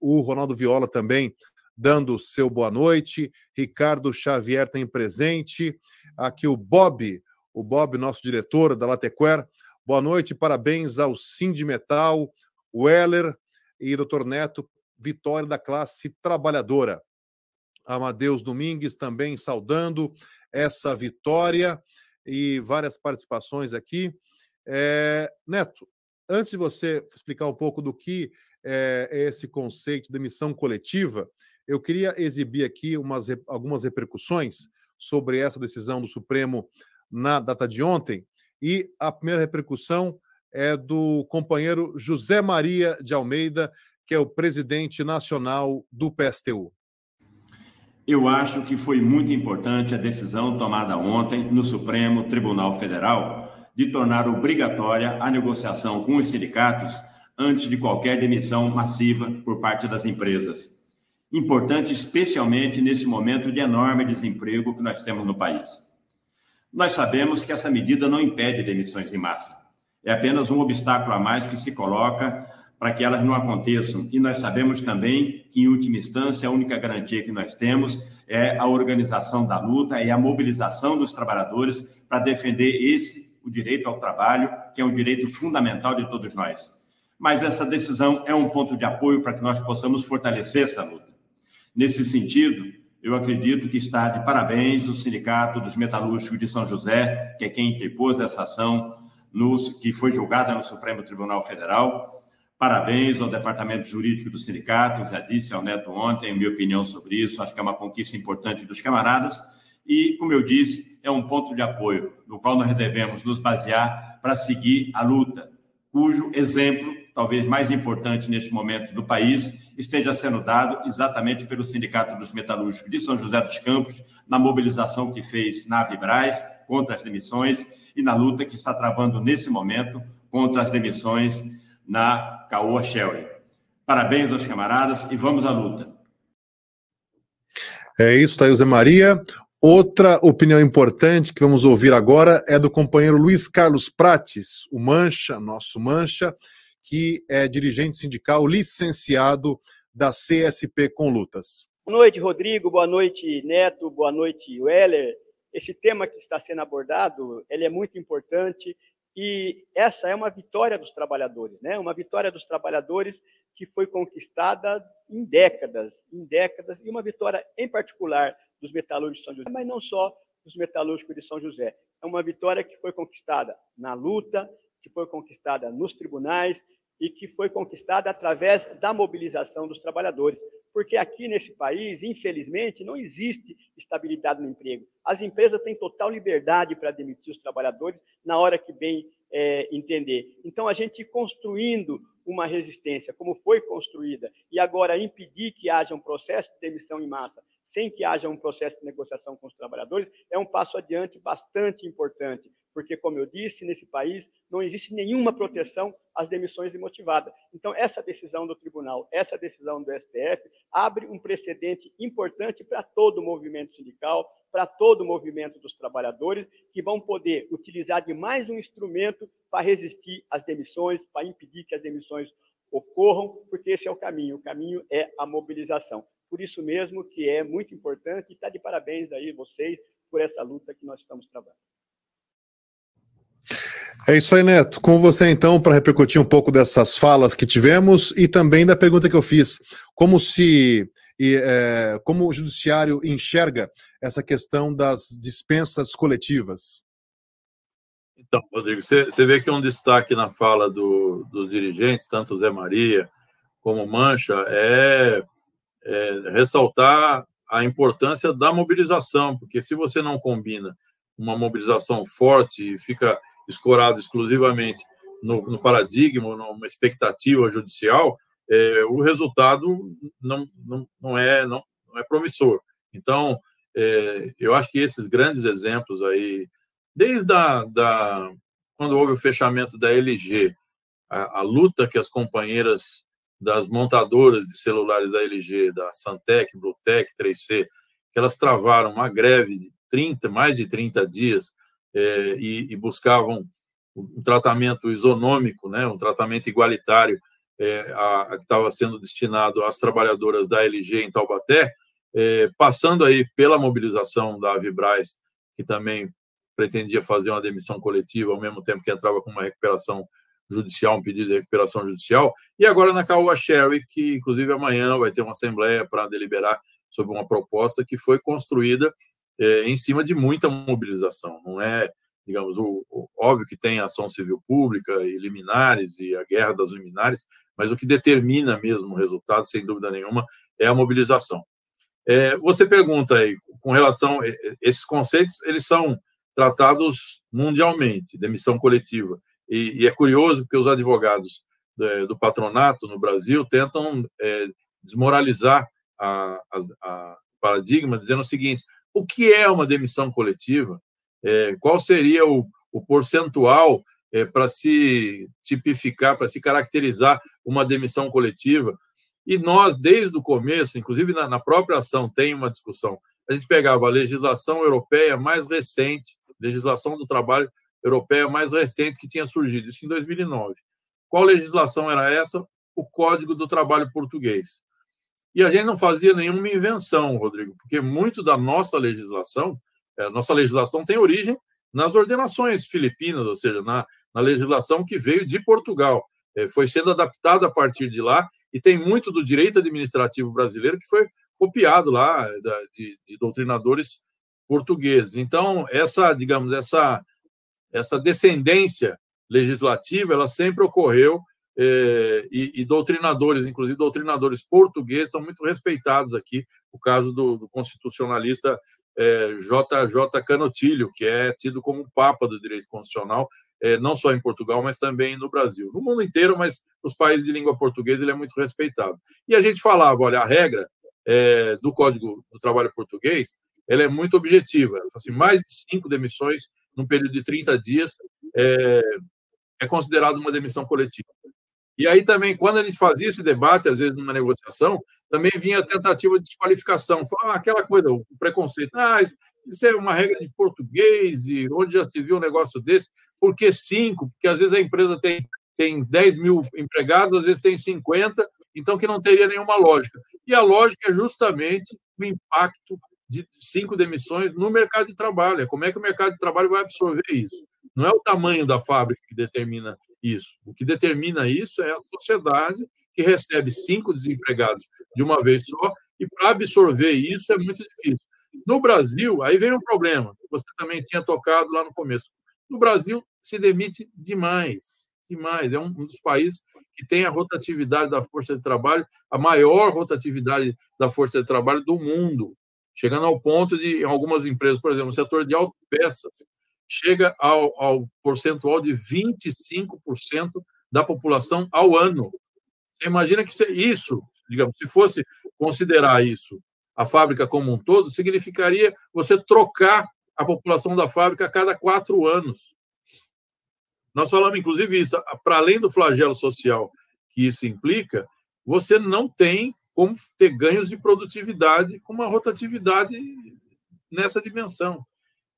O Ronaldo Viola também dando seu boa noite. Ricardo Xavier tem presente. Aqui o Bob, o Bob, nosso diretor da Latequer. Boa noite, parabéns ao Sindimetal, Weller e Dr. Neto, vitória da classe trabalhadora. Amadeus Domingues também saudando essa vitória e várias participações aqui. É, Neto, antes de você explicar um pouco do que é esse conceito de emissão coletiva, eu queria exibir aqui umas, algumas repercussões sobre essa decisão do Supremo na data de ontem. E a primeira repercussão é do companheiro José Maria de Almeida, que é o presidente nacional do PSTU. Eu acho que foi muito importante a decisão tomada ontem no Supremo Tribunal Federal de tornar obrigatória a negociação com os sindicatos antes de qualquer demissão massiva por parte das empresas. Importante, especialmente nesse momento de enorme desemprego que nós temos no país. Nós sabemos que essa medida não impede demissões em massa. É apenas um obstáculo a mais que se coloca para que elas não aconteçam. E nós sabemos também que, em última instância, a única garantia que nós temos é a organização da luta e a mobilização dos trabalhadores para defender esse, o direito ao trabalho, que é um direito fundamental de todos nós. Mas essa decisão é um ponto de apoio para que nós possamos fortalecer essa luta. Nesse sentido, eu acredito que está de parabéns o Sindicato dos Metalúrgicos de São José, que é quem interpôs essa ação, no, que foi julgada no Supremo Tribunal Federal, Parabéns ao departamento jurídico do sindicato, já disse ao Neto ontem, minha opinião sobre isso, acho que é uma conquista importante dos camaradas. E, como eu disse, é um ponto de apoio no qual nós devemos nos basear para seguir a luta, cujo exemplo, talvez mais importante neste momento do país, esteja sendo dado exatamente pelo Sindicato dos Metalúrgicos de São José dos Campos, na mobilização que fez na Vibraz contra as demissões e na luta que está travando nesse momento contra as demissões na Caoa Shelly. Parabéns aos camaradas e vamos à luta. É isso, Thaís Zé Maria. Outra opinião importante que vamos ouvir agora é do companheiro Luiz Carlos Prates, o Mancha, nosso Mancha, que é dirigente sindical licenciado da CSP com Lutas. Boa noite, Rodrigo. Boa noite, Neto. Boa noite, Weller. Esse tema que está sendo abordado, ele é muito importante e essa é uma vitória dos trabalhadores, né? Uma vitória dos trabalhadores que foi conquistada em décadas, em décadas, e uma vitória em particular dos metalúrgicos de São José, mas não só dos metalúrgicos de São José. É uma vitória que foi conquistada na luta, que foi conquistada nos tribunais e que foi conquistada através da mobilização dos trabalhadores. Porque aqui nesse país, infelizmente, não existe estabilidade no emprego. As empresas têm total liberdade para demitir os trabalhadores na hora que bem é, entender. Então, a gente construindo uma resistência, como foi construída, e agora impedir que haja um processo de demissão em massa, sem que haja um processo de negociação com os trabalhadores, é um passo adiante bastante importante, porque, como eu disse, nesse país não existe nenhuma proteção às demissões imotivadas. Então, essa decisão do tribunal, essa decisão do STF, abre um precedente importante para todo o movimento sindical, para todo o movimento dos trabalhadores, que vão poder utilizar de mais um instrumento para resistir às demissões, para impedir que as demissões ocorram, porque esse é o caminho. O caminho é a mobilização. Por isso mesmo que é muito importante e está de parabéns aí vocês por essa luta que nós estamos travando. É isso aí, Neto. Com você, então, para repercutir um pouco dessas falas que tivemos e também da pergunta que eu fiz. Como se e é, como o judiciário enxerga essa questão das dispensas coletivas? Então, Rodrigo, você, vê que um destaque na fala do, dos dirigentes, tanto Zé Maria como Mancha, é, é ressaltar a importância da mobilização, porque se você não combina uma mobilização forte e fica escorado exclusivamente no, no paradigma, numa expectativa judicial, é, o resultado não, não, não, é, não, não é promissor. Então, é, eu acho que esses grandes exemplos aí, desde a, da, quando houve o fechamento da LG, a, a, luta que as companheiras das montadoras de celulares da LG, da Santec, Bluetech, 3C, que elas travaram uma greve de 30, mais de 30 dias é, e, e, buscavam um tratamento isonômico, né, um tratamento igualitário é, a, a, que estava sendo destinado às trabalhadoras da LG em Taubaté, é, passando aí pela mobilização da Avibraz, que também pretendia fazer uma demissão coletiva, ao mesmo tempo que entrava com uma recuperação judicial, um pedido de recuperação judicial, e agora na Caoa Sherry, que inclusive amanhã vai ter uma assembleia para deliberar sobre uma proposta que foi construída é, em cima de muita mobilização, não é digamos, o, o, óbvio que tem ação civil pública e liminares e a guerra das liminares, mas o que determina mesmo o resultado, sem dúvida nenhuma, é a mobilização. É, você pergunta aí, com relação a esses conceitos, eles são tratados mundialmente, demissão coletiva, e, e é curioso porque os advogados é, do patronato no Brasil tentam é, desmoralizar a, a, a paradigma, dizendo o seguinte: o que é uma demissão coletiva? é, qual seria o, o percentual é, para se tipificar, para se caracterizar uma demissão coletiva. E nós, desde o começo, inclusive na, na, própria ação, tem uma discussão. A gente pegava a legislação europeia mais recente, legislação do trabalho europeia mais recente que tinha surgido, isso em 2009. Qual legislação era essa? O Código do Trabalho Português. E a gente não fazia nenhuma invenção, Rodrigo, porque muito da nossa legislação é, nossa legislação tem origem nas ordenações filipinas, ou seja, na, na legislação que veio de Portugal. É, foi sendo adaptada a partir de lá e tem muito do direito administrativo brasileiro que foi copiado lá da, de, de doutrinadores portugueses. Então, essa, digamos, essa, essa descendência legislativa, ela sempre ocorreu é, e, e, doutrinadores, inclusive doutrinadores portugueses, são muito respeitados aqui. O caso do, do constitucionalista é, JJ Canotilho, que é tido como um papa do direito constitucional, é, não só em Portugal, mas também no Brasil. No mundo inteiro, mas nos países de língua portuguesa ele é muito respeitado. E a gente falava, olha, a regra é, do Código do Trabalho Português ela é muito objetiva. Assim, mais de cinco demissões num período de 30 dias é, é considerado uma demissão coletiva. E aí também, quando a gente fazia esse debate, às vezes numa negociação, também vinha a tentativa de desqualificação. Falava, ah, aquela coisa, o preconceito. Ah, isso é uma regra de português, e onde já se viu um negócio desse? Por que cinco? Porque às vezes a empresa tem, tem 10 mil empregados, às vezes tem 50, então que não teria nenhuma lógica. E a lógica é justamente o impacto de cinco demissões no mercado de trabalho. É como é que o mercado de trabalho vai absorver isso? Não é o tamanho da fábrica que determina isso. O que determina isso é a sociedade que recebe cinco desempregados de uma vez só, e para absorver isso é muito difícil. No Brasil, aí vem um problema, que você também tinha tocado lá no começo. No Brasil, se demite demais, demais. É um dos países que tem a rotatividade da força de trabalho, a maior rotatividade da força de trabalho do mundo, chegando ao ponto de, em algumas empresas, por exemplo, no setor de autopeças, chega ao, ao percentual de 25% da população ao ano. Você imagina que isso, digamos, se fosse considerar isso a fábrica como um todo, significaria você trocar a população da fábrica a cada quatro anos. Nós falamos, inclusive, isso, para além do flagelo social que isso implica, você não tem como ter ganhos de produtividade com uma rotatividade nessa dimensão.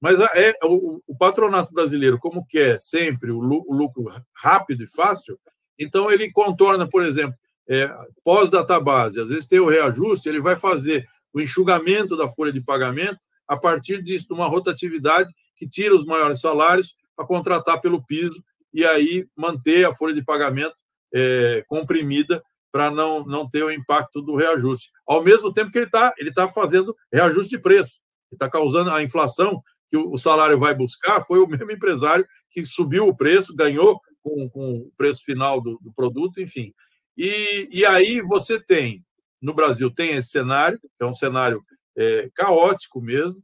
Mas é, o, o, patronato brasileiro, como quer sempre o, lucro rápido e fácil, então ele contorna, por exemplo, é, pós-database, às vezes tem o reajuste, ele vai fazer o enxugamento da folha de pagamento a partir disso, de uma rotatividade que tira os maiores salários para contratar pelo piso e aí manter a folha de pagamento é, comprimida para não, não ter o impacto do reajuste. Ao mesmo tempo que ele está ele tá fazendo reajuste de preço, está causando a inflação que o salário vai buscar, foi o mesmo empresário que subiu o preço, ganhou com, com o preço final do, do produto, enfim. E, e aí você tem, no Brasil, tem esse cenário, que é um cenário é, caótico mesmo,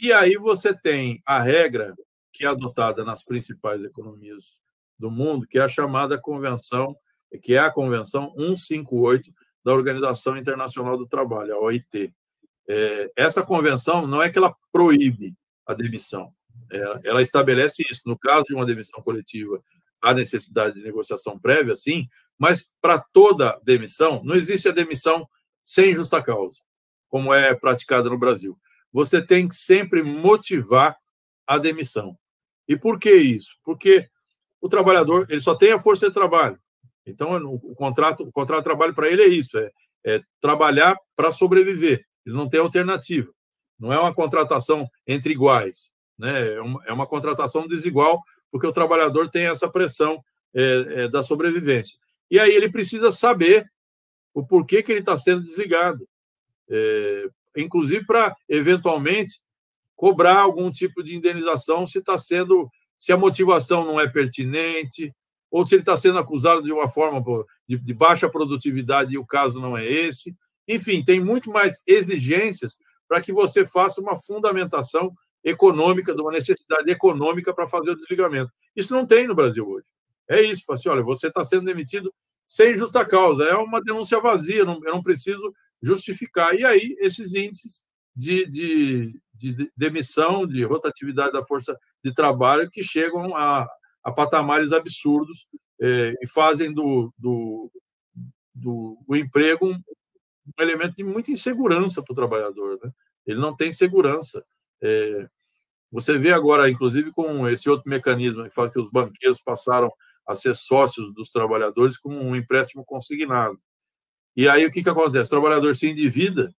e aí você tem a regra que é adotada nas principais economias do mundo, que é a chamada convenção, que é a convenção 158 da Organização Internacional do Trabalho, a OIT. É, essa convenção não é que ela proíbe a demissão, é, ela estabelece isso. No caso de uma demissão coletiva, há necessidade de negociação prévia, sim, mas para toda demissão, não existe a demissão sem justa causa, como é praticada no Brasil. Você tem que sempre motivar a demissão. E por que isso? Porque o trabalhador ele só tem a força de trabalho. Então, o contrato, o contrato de trabalho para ele é isso: é, é trabalhar para sobreviver. Ele não tem alternativa. Não é uma contratação entre iguais. Né? É, uma, é uma contratação desigual, porque o trabalhador tem essa pressão é, é, da sobrevivência. E aí ele precisa saber o porquê que ele está sendo desligado. É, inclusive para, eventualmente, cobrar algum tipo de indenização se está sendo, se a motivação não é pertinente, ou se ele está sendo acusado de uma forma de, de baixa produtividade e o caso não é esse. Enfim, tem muito mais exigências para que você faça uma fundamentação econômica, de uma necessidade econômica para fazer o desligamento. Isso não tem no Brasil hoje. É isso, assim, olha, você está sendo demitido sem justa causa, é uma denúncia vazia, não, eu não preciso justificar. E aí, esses índices de, de, de demissão, de rotatividade da força de trabalho que chegam a, a patamares absurdos é, e fazem do, do, do, do emprego um, elemento de muita insegurança para o trabalhador. Né? Ele não tem segurança. É, você vê agora, inclusive, com esse outro mecanismo que fala que os banqueiros passaram a ser sócios dos trabalhadores com um empréstimo consignado. E aí o que, que acontece? O trabalhador se endivida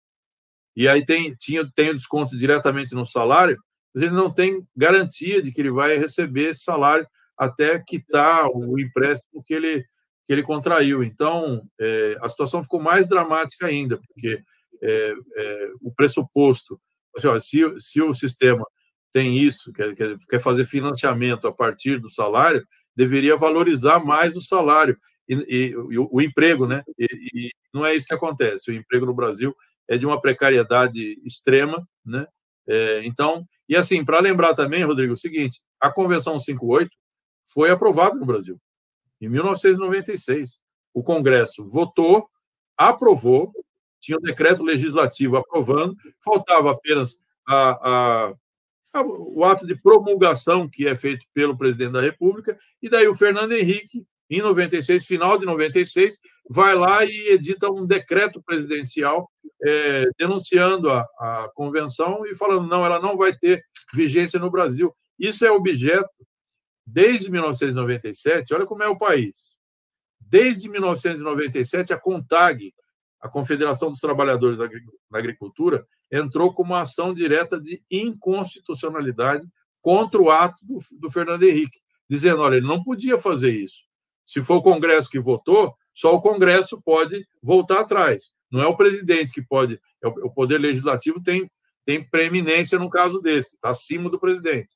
e aí tem, tinha, tem o desconto diretamente no salário, mas ele não tem garantia de que ele vai receber esse salário até quitar o empréstimo que ele, que ele contraiu. Então, é, a situação ficou mais dramática ainda, porque é, é, o pressuposto, assim, ó, se, se o sistema tem isso, quer, quer fazer financiamento a partir do salário, deveria valorizar mais o salário e, e, e o, o, emprego, né? E, e, não é isso que acontece. O emprego no Brasil é de uma precariedade extrema, né? É, então, e assim, para lembrar também, Rodrigo, o seguinte: a Convenção 58 foi aprovado no Brasil, em 1996. O Congresso votou, aprovou, tinha um decreto legislativo aprovando, faltava apenas a, a, o ato de promulgação que é feito pelo presidente da República, e daí o Fernando Henrique, em 96, final de 96, vai lá e edita um decreto presidencial é, denunciando a, a convenção e falando não, ela não vai ter vigência no Brasil. Isso é objeto desde 1997. Olha como é o país. Desde 1997, a CONTAG, a Confederação dos Trabalhadores da Agricultura, entrou com uma ação direta de inconstitucionalidade contra o ato do, do Fernando Henrique, dizendo: olha, ele não podia fazer isso. Se for o Congresso que votou, só o Congresso pode voltar atrás. Não é o presidente que pode. É o Poder Legislativo tem, tem preeminência no caso desse, está acima do presidente.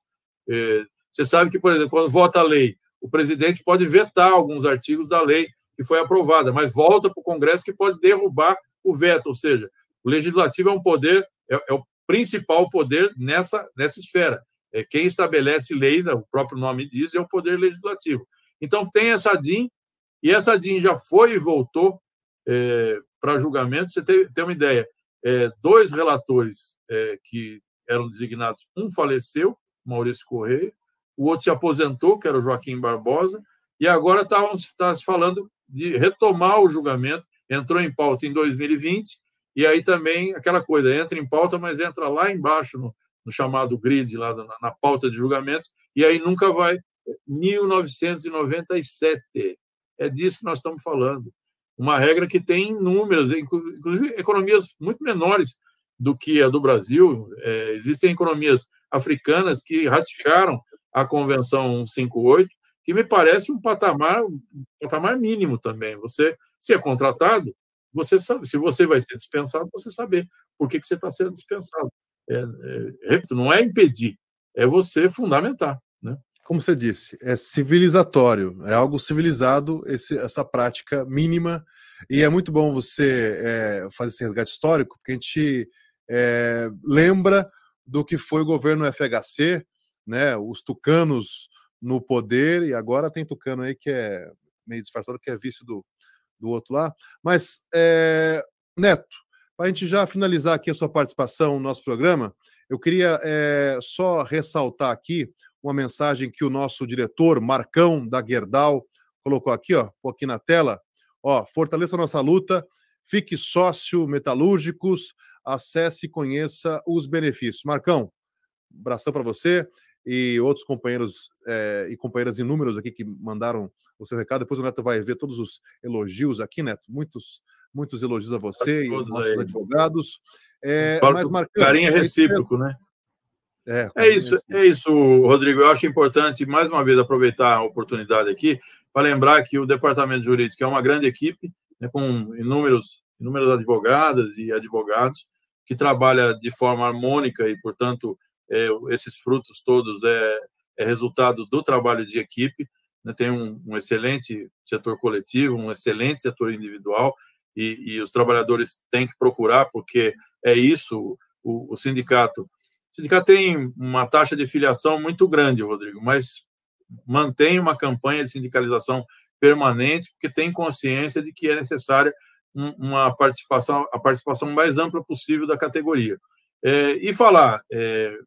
É, você sabe que, por exemplo, quando vota a lei, o presidente pode vetar alguns artigos da lei que foi aprovada, mas volta para o Congresso que pode derrubar o veto, ou seja, o legislativo é um poder, é, é o principal poder nessa, nessa esfera. É quem estabelece leis, o próprio nome diz, é o poder legislativo. Então tem essa DIN, e essa DIN já foi e voltou é, para julgamento. Você tem, tem uma ideia, é, dois relatores é, que eram designados, um faleceu, Maurício Correia, o outro se aposentou, que era o Joaquim Barbosa, e agora está tá se falando de retomar o julgamento, entrou em pauta em 2020, e aí também aquela coisa, entra em pauta, mas entra lá embaixo no, no chamado grid, lá na, na, pauta de julgamentos, e aí nunca vai. 1997. É disso que nós estamos falando. Uma regra que tem inúmeras, inclusive economias muito menores do que a do Brasil. É, existem economias africanas que ratificaram a Convenção 158, que me parece um patamar, um patamar mínimo também. Você, se é contratado, você sabe, se você vai ser dispensado, você saber por que, que você está sendo dispensado. É, é, repito, não é impedir, é você fundamentar. Né? Como você disse, é civilizatório, é algo civilizado esse, essa prática mínima, e é muito bom você é, fazer esse resgate histórico, porque a gente é, lembra do que foi o governo FHC, né, os tucanos no poder, e agora tem tucano aí que é meio disfarçado, que é vice do, do outro lá. Mas, é, Neto, para a gente já finalizar aqui a sua participação no nosso programa, eu queria é, só ressaltar aqui uma mensagem que o nosso diretor, Marcão da Gerdau, colocou aqui, ó, aqui na tela. Ó, fortaleça nossa luta, fique sócio metalúrgicos, acesse e conheça os benefícios. Marcão, abração para você e outros companheiros é, e companheiras inúmeros aqui que mandaram o seu recado. Depois o Neto vai ver todos os elogios aqui, Neto. Muitos, muitos elogios a você e aos nossos aí. advogados. É, mas, Marcão, carinho é recíproco, né? É, é isso, é isso, Rodrigo. Eu acho importante, mais uma vez, aproveitar a oportunidade aqui para lembrar que o Departamento Jurídico é uma grande equipe, né, com inúmeros, inúmeras advogadas e advogados, que trabalha de forma harmônica e, portanto, é, esses frutos todos é, é, resultado do trabalho de equipe. Né? Tem um, um, excelente setor coletivo, um excelente setor individual, e, e, os trabalhadores têm que procurar, porque é isso, o, o sindicato. O sindicato tem uma taxa de filiação muito grande, Rodrigo, mas mantém uma campanha de sindicalização permanente, porque tem consciência de que é necessária uma participação, a participação mais ampla possível da categoria. É, e falar, é,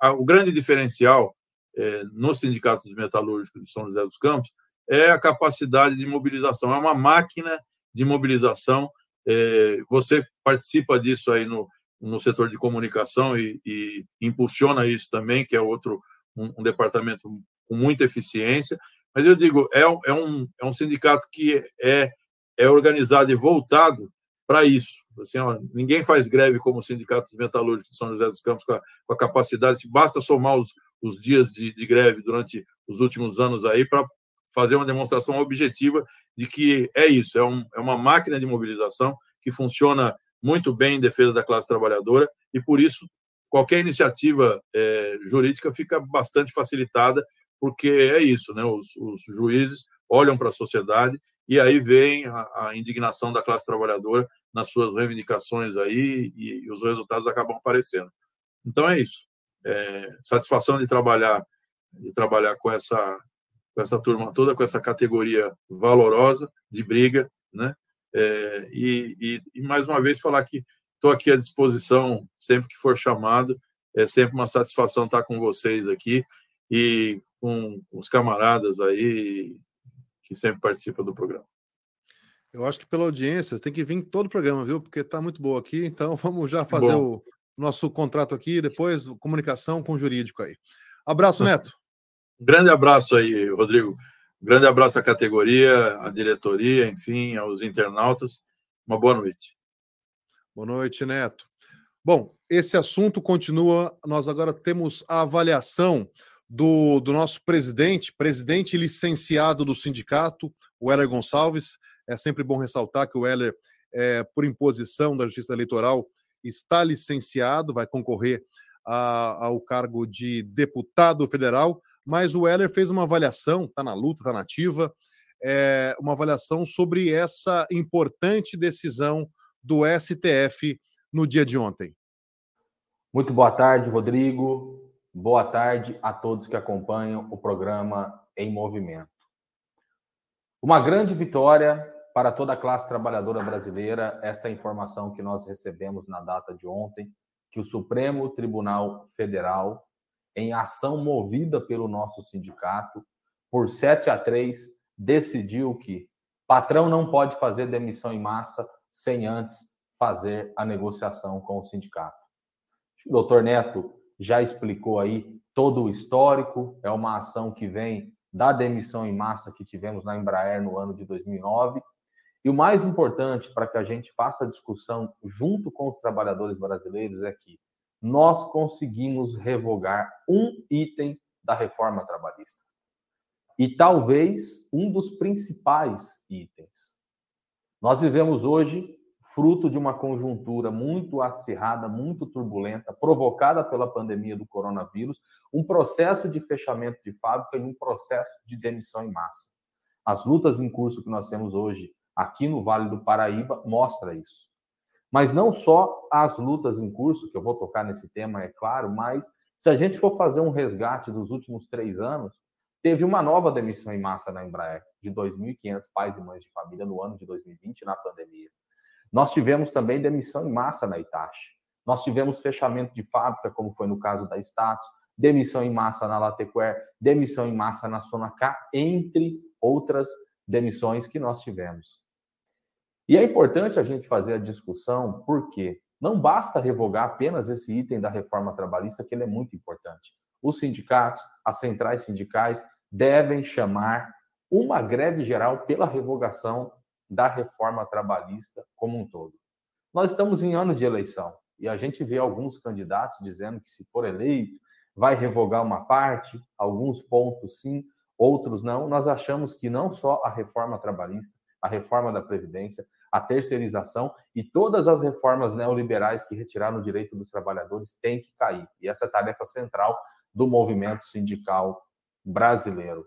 a, o grande diferencial é, no Sindicato dos Metalúrgicos de São José dos Campos é a capacidade de mobilização, é uma máquina de mobilização. É, você participa disso aí no, no setor de comunicação e, e impulsiona isso também, que é outro um, um, departamento com muita eficiência. Mas eu digo, é, é, um, é um sindicato que é, é organizado e voltado para isso. Assim, ó, ninguém faz greve como o Sindicato dos Metalúrgicos de São José dos Campos, com a, com a capacidade, se basta somar os, os dias de, de, greve durante os últimos anos aí para fazer uma demonstração objetiva de que é isso, é, um, é uma máquina de mobilização que funciona muito bem em defesa da classe trabalhadora e, por isso, qualquer iniciativa é, jurídica fica bastante facilitada, porque é isso, né? os, os juízes olham para a sociedade e aí vem a, a, indignação da classe trabalhadora nas suas reivindicações aí e, e os resultados acabam aparecendo. Então é isso. É, satisfação de trabalhar de trabalhar com essa com essa turma toda, com essa categoria valorosa de briga, né? É, e, e, e, mais uma vez falar que estou aqui à disposição sempre que for chamado. É sempre uma satisfação estar com vocês aqui e com os camaradas aí que sempre participam do programa. Eu acho que pela audiência tem que vir todo o programa, viu? Porque está muito boa aqui. Então vamos já fazer Bom. o nosso contrato aqui, depois comunicação com o jurídico aí. Abraço, Neto. Grande abraço aí, Rodrigo. Grande abraço à categoria, à diretoria, enfim, aos internautas. Uma boa noite. Boa noite, Neto. Bom, esse assunto continua. Nós agora temos a avaliação do, do nosso presidente, presidente licenciado do sindicato, o Heller Gonçalves. É sempre bom ressaltar que o Heller, é, por imposição da Justiça Eleitoral, está licenciado, vai concorrer a, ao cargo de deputado federal, mas o Heller fez uma avaliação, está na luta, está na ativa, é, uma avaliação sobre essa importante decisão do STF no dia de ontem. Muito boa tarde, Rodrigo. Boa tarde a todos que acompanham o programa Em Movimento. Uma grande vitória para toda a classe trabalhadora brasileira, esta informação que nós recebemos na data de ontem, que o Supremo Tribunal Federal, em ação movida pelo nosso sindicato, por 7 a 3, decidiu que patrão não pode fazer demissão em massa sem antes fazer a negociação com o sindicato. Doutor Neto já explicou aí todo o histórico, é uma ação que vem da demissão em massa que tivemos na Embraer no ano de 2009 e o mais importante para que a gente faça a discussão junto com os trabalhadores brasileiros é que nós conseguimos revogar um item da reforma trabalhista. E talvez um dos principais itens. Nós vivemos hoje fruto de uma conjuntura muito acirrada, muito turbulenta, provocada pela pandemia do coronavírus, um processo de fechamento de fábrica e um processo de demissão em massa. As lutas em curso que nós temos hoje aqui no Vale do Paraíba mostra isso. Mas não só as lutas em curso, que eu vou tocar nesse tema, é claro, mas se a gente for fazer um resgate dos últimos três anos, teve uma nova demissão em massa na Embraer, de 2.500 pais e mães de família no ano de 2020, na pandemia. Nós tivemos também demissão em massa na Itachi. Nós tivemos fechamento de fábrica, como foi no caso da Status, demissão em massa na Latequer, demissão em massa na Sonacar, entre outras demissões que nós tivemos. E é importante a gente fazer a discussão porque não basta revogar apenas esse item da reforma trabalhista, que ele é muito importante. Os sindicatos, as centrais sindicais devem chamar uma greve geral pela revogação da reforma trabalhista como um todo. Nós estamos em ano de eleição e a gente vê alguns candidatos dizendo que se for eleito vai revogar uma parte, alguns pontos sim, outros não. Nós achamos que não só a reforma trabalhista, a reforma da Previdência, a terceirização e todas as reformas neoliberais que retiraram o direito dos trabalhadores têm que cair. E essa é a tarefa central do movimento sindical brasileiro.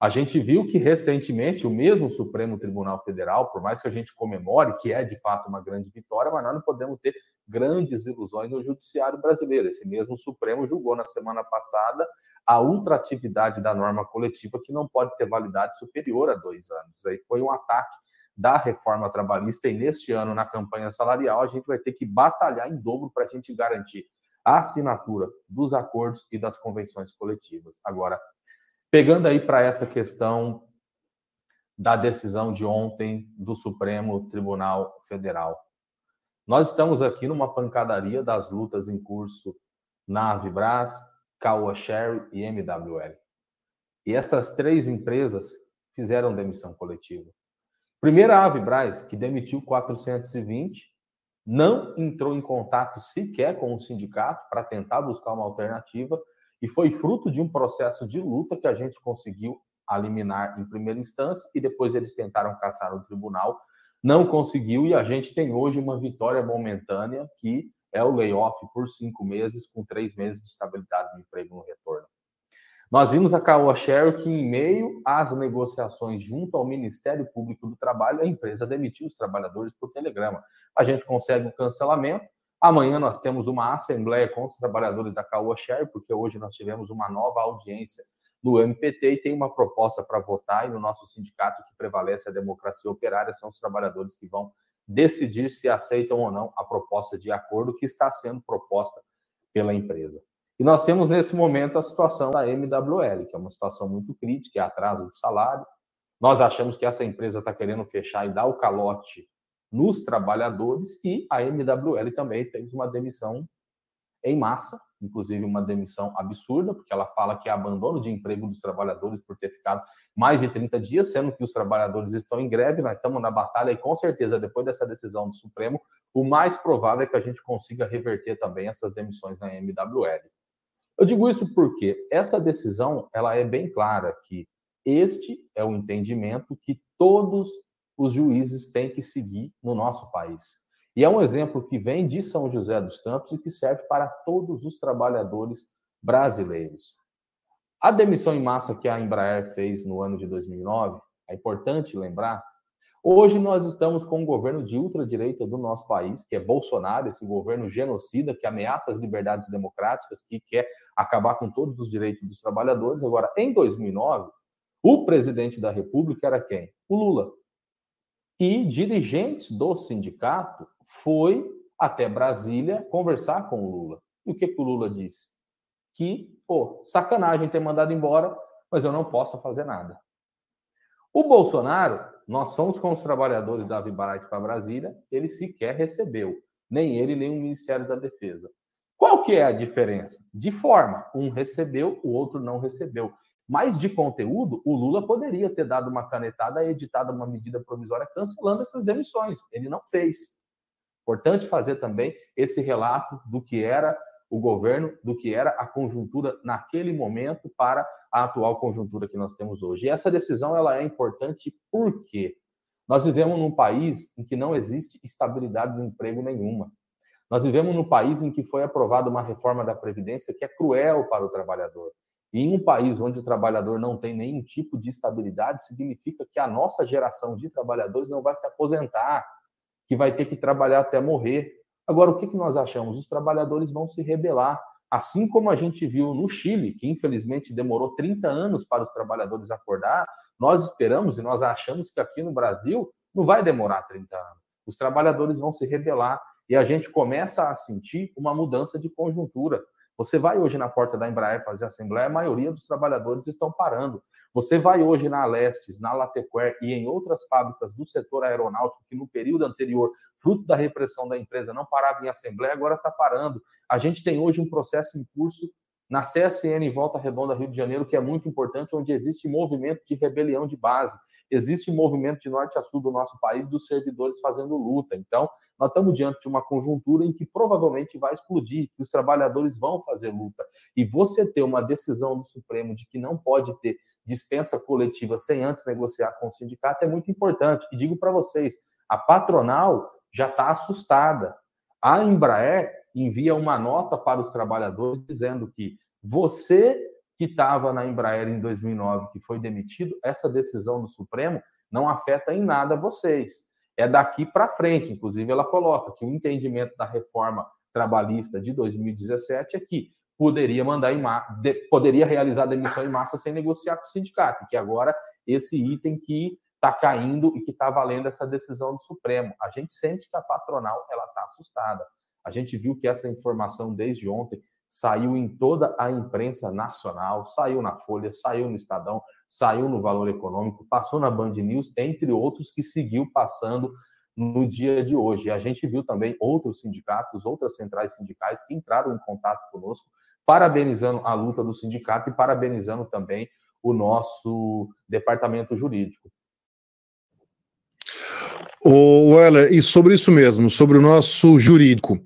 A gente viu que recentemente o mesmo Supremo Tribunal Federal, por mais que a gente comemore que é de fato uma grande vitória, mas nós não podemos ter grandes ilusões no judiciário brasileiro. Esse mesmo Supremo julgou na semana passada a ultratividade da norma coletiva que não pode ter validade superior a dois anos. Aí foi um ataque da reforma trabalhista e neste ano, na campanha salarial, a gente vai ter que batalhar em dobro para a gente garantir a assinatura dos acordos e das convenções coletivas. Agora, pegando aí para essa questão da decisão de ontem do Supremo Tribunal Federal. Nós estamos aqui numa pancadaria das lutas em curso na Avibras, Caoa Sherry e MWL. E essas três empresas fizeram demissão coletiva. Primeiro, a Avibraz, que demitiu 420, não entrou em contato sequer com o sindicato para tentar buscar uma alternativa e foi fruto de um processo de luta que a gente conseguiu eliminar em primeira instância e depois eles tentaram caçar no tribunal, não conseguiu e a gente tem hoje uma vitória momentânea que é o layoff por cinco meses, com três meses de estabilidade do emprego no retorno. Nós vimos a Caoa Share que, em meio às negociações junto ao Ministério Público do Trabalho, a empresa demitiu os trabalhadores por telegrama. A gente consegue o um cancelamento. Amanhã nós temos uma assembleia com os trabalhadores da Caoa Share, porque hoje nós tivemos uma nova audiência no MPT e tem uma proposta para votar, e no nosso sindicato que prevalece a democracia operária são os trabalhadores que vão decidir se aceitam ou não a proposta de acordo que está sendo proposta pela empresa. E nós temos nesse momento a situação da MWL, que é uma situação muito crítica, é atraso de salário. Nós achamos que essa empresa está querendo fechar e dar o calote nos trabalhadores e a MWL também fez uma demissão em massa, inclusive uma demissão absurda, porque ela fala que é abandono de emprego dos trabalhadores por ter ficado mais de 30 dias, sendo que os trabalhadores estão em greve, nós estamos na batalha e com certeza depois dessa decisão do Supremo, o mais provável é que a gente consiga reverter também essas demissões na MWL. Eu digo isso porque essa decisão, ela é bem clara que este é o entendimento que todos os juízes têm que seguir no nosso país. E é um exemplo que vem de São José dos Campos e que serve para todos os trabalhadores brasileiros. A demissão em massa que a Embraer fez no ano de 2009, é importante lembrar, hoje nós estamos com um governo de ultradireita do nosso país, que é Bolsonaro, esse governo genocida que ameaça as liberdades democráticas, que quer acabar com todos os direitos dos trabalhadores. Agora, em 2009, o presidente da República era quem? O Lula. E dirigentes do sindicato foi até Brasília conversar com o Lula. E o que, que o Lula disse? Que, pô, sacanagem ter mandado embora, mas eu não posso fazer nada. O Bolsonaro, nós fomos com os trabalhadores da Vibarite para Brasília, ele sequer recebeu, nem ele, nem o Ministério da Defesa. Qual que é a diferença? De forma, um recebeu, o outro não recebeu. Mas de conteúdo, o Lula poderia ter dado uma canetada editado uma medida provisória cancelando essas demissões. Ele não fez. Importante fazer também esse relato do que era o governo, do que era a conjuntura naquele momento para a atual conjuntura que nós temos hoje. E essa decisão ela é importante porque nós vivemos num país em que não existe estabilidade no emprego nenhuma. Nós vivemos num país em que foi aprovada uma reforma da Previdência que é cruel para o trabalhador. E em um país onde o trabalhador não tem nenhum tipo de estabilidade, significa que a nossa geração de trabalhadores não vai se aposentar, que vai ter que trabalhar até morrer. Agora, o que, que nós achamos? Os trabalhadores vão se rebelar. Assim como a gente viu no Chile, que infelizmente demorou 30 anos para os trabalhadores acordar, nós esperamos e nós achamos que aqui no Brasil não vai demorar 30 anos. Os trabalhadores vão se rebelar e a gente começa a sentir uma mudança de conjuntura. Você vai hoje na porta da Embraer fazer assembleia, a maioria dos trabalhadores estão parando. Você vai hoje na Alestes, na Latequer e em outras fábricas do setor aeronáutico que no período anterior, fruto da repressão da empresa, não parava em assembleia, agora está parando. A gente tem hoje um processo em curso na CSN Volta Redonda, Rio de Janeiro, que é muito importante, onde existe movimento de rebelião de base existe movimento de norte a sul do nosso país dos servidores fazendo luta. Então, nós estamos diante de uma conjuntura em que provavelmente vai explodir, que os trabalhadores vão fazer luta. E você ter uma decisão do Supremo de que não pode ter dispensa coletiva sem antes negociar com o sindicato é muito importante. E digo para vocês, a patronal já está assustada. A Embraer envia uma nota para os trabalhadores dizendo que você que estava na Embraer em 2009, que foi demitido, essa decisão do Supremo não afeta em nada vocês. É daqui para frente, inclusive ela coloca que o entendimento da reforma trabalhista de 2017 é que poderia mandar em de, poderia realizar demissão em massa sem negociar com o sindicato, que agora esse item que está caindo e que está valendo essa decisão do Supremo. A gente sente que a patronal ela está assustada. A gente viu que essa informação desde ontem saiu em toda a imprensa nacional, saiu na Folha, saiu no Estadão, saiu no Valor Econômico, passou na Band News, entre outros que seguiu passando no dia de hoje. E a gente viu também outros sindicatos, outras centrais sindicais que entraram em contato conosco, parabenizando a luta do sindicato e parabenizando também o nosso departamento jurídico. O Weller, e sobre isso mesmo, sobre o nosso jurídico,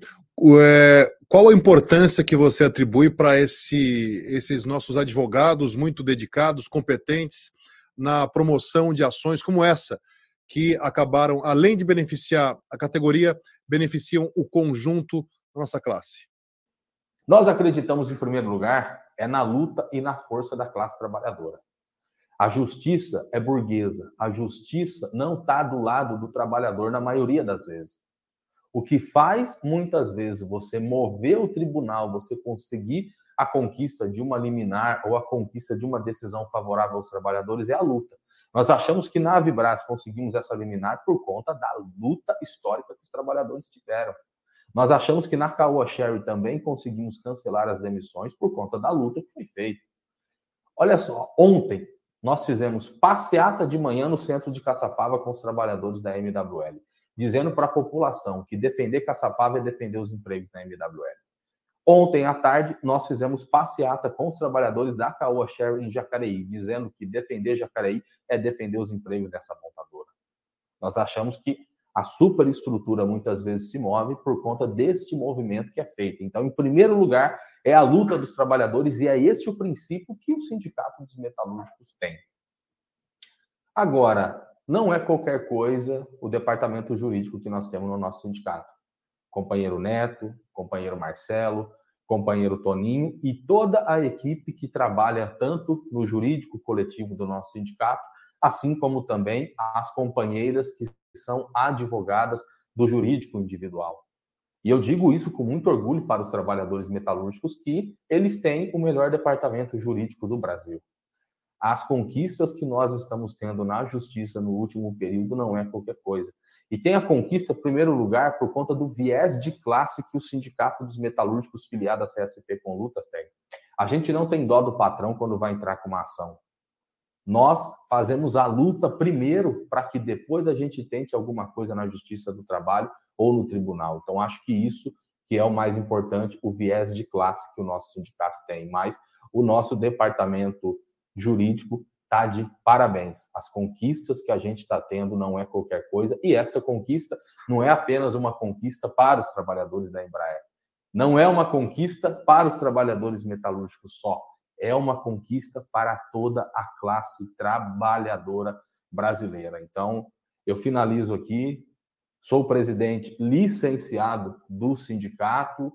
é, qual a importância que você atribui para esse, esses nossos advogados muito dedicados, competentes na promoção de ações como essa, que acabaram, além de beneficiar a categoria, beneficiam o conjunto da nossa classe? Nós acreditamos, em primeiro lugar, é na luta e na força da classe trabalhadora. A justiça é burguesa. A justiça não está do lado do trabalhador na maioria das vezes. O que faz muitas vezes você mover o tribunal, você conseguir a conquista de uma liminar ou a conquista de uma decisão favorável aos trabalhadores é a luta. Nós achamos que na Avibras conseguimos essa liminar por conta da luta histórica que os trabalhadores tiveram. Nós achamos que na Caoa Sherry também conseguimos cancelar as demissões por conta da luta que foi feita. Olha só, ontem nós fizemos passeata de manhã no centro de Caçapava com os trabalhadores da MWL, dizendo para a população que defender Caçapava é defender os empregos da MWL. Ontem à tarde, nós fizemos passeata com os trabalhadores da Caoa Share em Jacareí, dizendo que defender Jacareí é defender os empregos dessa montadora. Nós achamos que a superestrutura muitas vezes se move por conta deste movimento que é feito. Então, em primeiro lugar, é a luta dos trabalhadores e é esse o princípio que o Sindicato dos Metalúrgicos tem. Agora, não é qualquer coisa o departamento jurídico que nós temos no nosso sindicato. Companheiro Neto, companheiro Marcelo, companheiro Toninho e toda a equipe que trabalha tanto no jurídico coletivo do nosso sindicato, assim como também as companheiras que são advogadas do jurídico individual. E eu digo isso com muito orgulho para os trabalhadores metalúrgicos que eles têm o melhor departamento jurídico do Brasil. As conquistas que nós estamos tendo na justiça no último período não é qualquer coisa. E tem a conquista, em primeiro lugar, por conta do viés de classe que o Sindicato dos Metalúrgicos filiado à CSP com lutas tem. A gente não tem dó do patrão quando vai entrar com uma ação. Nós fazemos a luta primeiro para que depois a gente tente alguma coisa na Justiça do Trabalho ou no tribunal. Então, acho que isso que é o mais importante, o viés de classe que o nosso sindicato tem. Mas o nosso departamento jurídico tá de parabéns. As conquistas que a gente está tendo não é qualquer coisa, e esta conquista não é apenas uma conquista para os trabalhadores da Embraer. Não é uma conquista para os trabalhadores metalúrgicos só, é uma conquista para toda a classe trabalhadora brasileira. Então, eu finalizo aqui. Sou presidente licenciado do sindicato,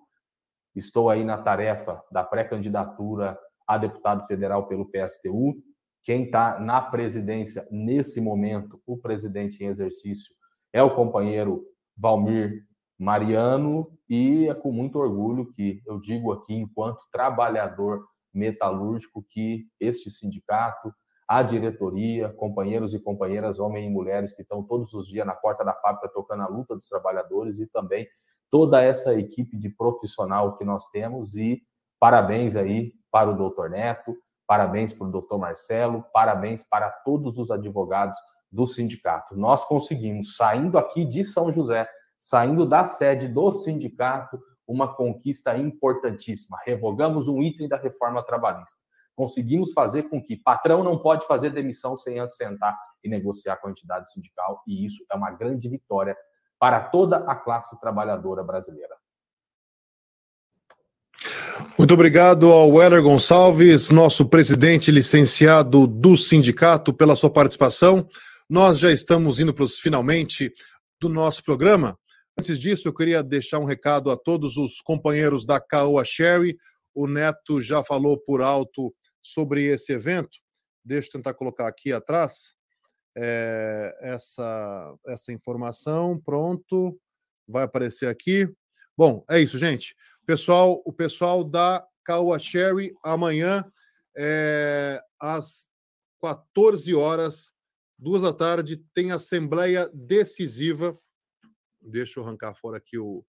estou aí na tarefa da pré-candidatura a deputado federal pelo PSTU. Quem está na presidência nesse momento, o presidente em exercício, é o companheiro Valmir Mariano, e é com muito orgulho que eu digo aqui, enquanto trabalhador metalúrgico, que este sindicato, a diretoria, companheiros e companheiras, homens e mulheres que estão todos os dias na porta da fábrica tocando a luta dos trabalhadores e também toda essa equipe de profissional que nós temos e parabéns aí para o doutor Neto, Parabéns para o doutor Marcelo, parabéns para todos os advogados do sindicato. Nós conseguimos, saindo aqui de São José, saindo da sede do sindicato, uma conquista importantíssima. Revogamos um item da reforma trabalhista. Conseguimos fazer com que patrão não pode fazer demissão sem antes sentar e negociar com a entidade sindical, e isso é uma grande vitória para toda a classe trabalhadora brasileira. Muito obrigado ao Weller Gonçalves, nosso presidente licenciado do sindicato, pela sua participação. Nós já estamos indo para os finalmente do nosso programa. Antes disso, eu queria deixar um recado a todos os companheiros da Caoa Sherry. O Neto já falou por alto sobre esse evento. Deixa eu tentar colocar aqui atrás é, essa, essa informação. Pronto, vai aparecer aqui. Bom, é isso, gente. Pessoal, o pessoal da Caoa Sherry amanhã é, às 14 horas, duas da tarde, tem assembleia decisiva. Deixa eu arrancar fora aqui o,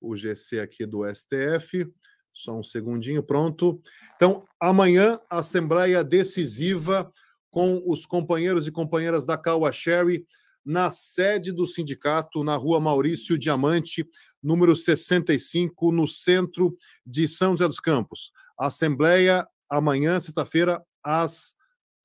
o GC aqui do STF. Só um segundinho, pronto. Então, amanhã, assembleia decisiva com os companheiros e companheiras da Caoa Sherry na sede do sindicato, na rua Maurício Diamante, número 65, no centro de São José dos Campos. Assembleia amanhã, sexta-feira, às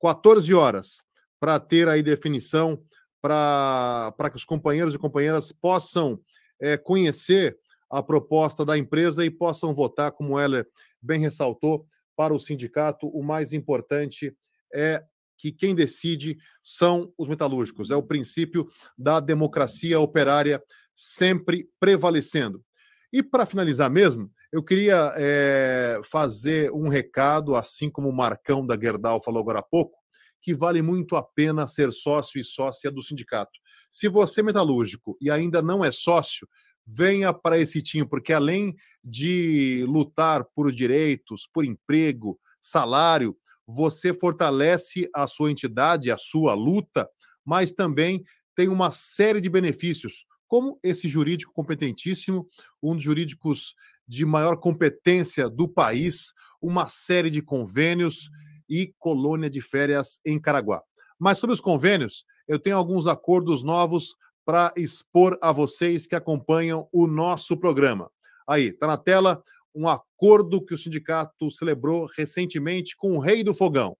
14 horas, para ter aí definição, para que os companheiros e companheiras possam é, conhecer a proposta da empresa e possam votar, como ela bem ressaltou, para o sindicato. O mais importante é que quem decide são os metalúrgicos. É o princípio da democracia operária sempre prevalecendo. E para finalizar mesmo, eu queria é, fazer um recado, assim como o Marcão da Gerdau falou agora há pouco, que vale muito a pena ser sócio e sócia do sindicato. Se você é metalúrgico e ainda não é sócio, venha para esse time, porque além de lutar por direitos, por emprego, salário, você fortalece a sua entidade, a sua luta, mas também tem uma série de benefícios, como esse jurídico competentíssimo, um dos jurídicos de maior competência do país, uma série de convênios e colônia de férias em Caraguá. Mas sobre os convênios, eu tenho alguns acordos novos para expor a vocês que acompanham o nosso programa. Aí, está na tela um acordo que o sindicato celebrou recentemente com o Rei do Fogão.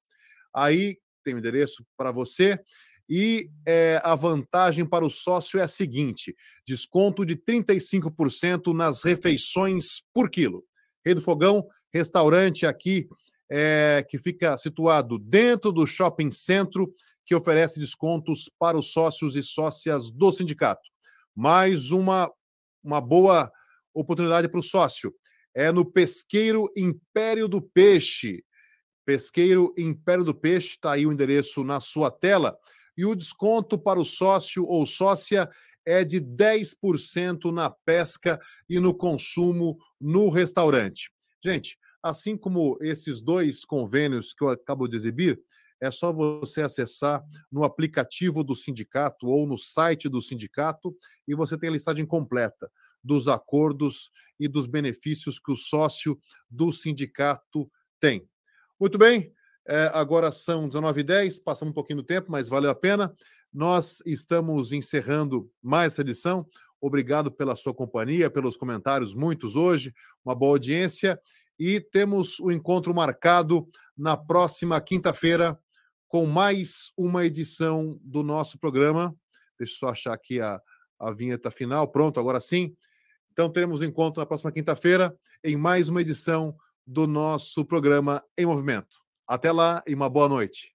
Aí tem o um endereço para você. E é, a vantagem para o sócio é a seguinte: desconto de 35% nas refeições por quilo. Rei do Fogão, restaurante aqui é, que fica situado dentro do shopping centro, que oferece descontos para os sócios e sócias do sindicato. Mais uma, uma boa oportunidade para o sócio. É no Pesqueiro Império do Peixe. Pesqueiro Império do Peixe, está aí o endereço na sua tela. E o desconto para o sócio ou sócia é de 10% na pesca e no consumo no restaurante. Gente, assim como esses dois convênios que eu acabo de exibir, é só você acessar no aplicativo do sindicato ou no site do sindicato e você tem a listagem completa dos acordos e dos benefícios que o sócio do sindicato tem. Muito bem, é, agora são 19h10, passamos um pouquinho do tempo, mas valeu a pena. Nós estamos encerrando mais essa edição. Obrigado pela sua companhia, pelos comentários, muitos hoje, uma boa audiência. E temos o encontro marcado na próxima quinta-feira com mais uma edição do nosso programa. Deixa eu só achar aqui a, a vinheta final. Pronto, agora sim. Então teremos um encontro na próxima quinta-feira em mais uma edição do nosso programa Em Movimento. Até lá e uma boa noite.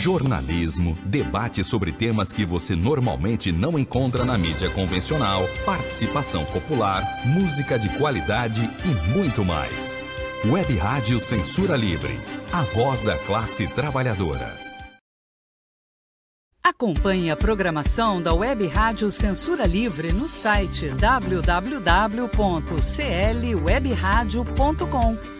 Jornalismo, debate sobre temas que você normalmente não encontra na mídia convencional, participação popular, música de qualidade e muito mais. Web Rádio Censura Livre, a voz da classe trabalhadora. Acompanhe a programação da Web Rádio Censura Livre no site www.clwebradio.com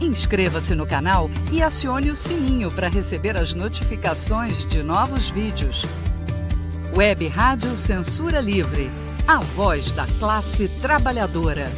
Inscreva-se no canal e acione o sininho para receber as notificações de novos vídeos. Web Rádio Censura Livre, a voz da classe trabalhadora.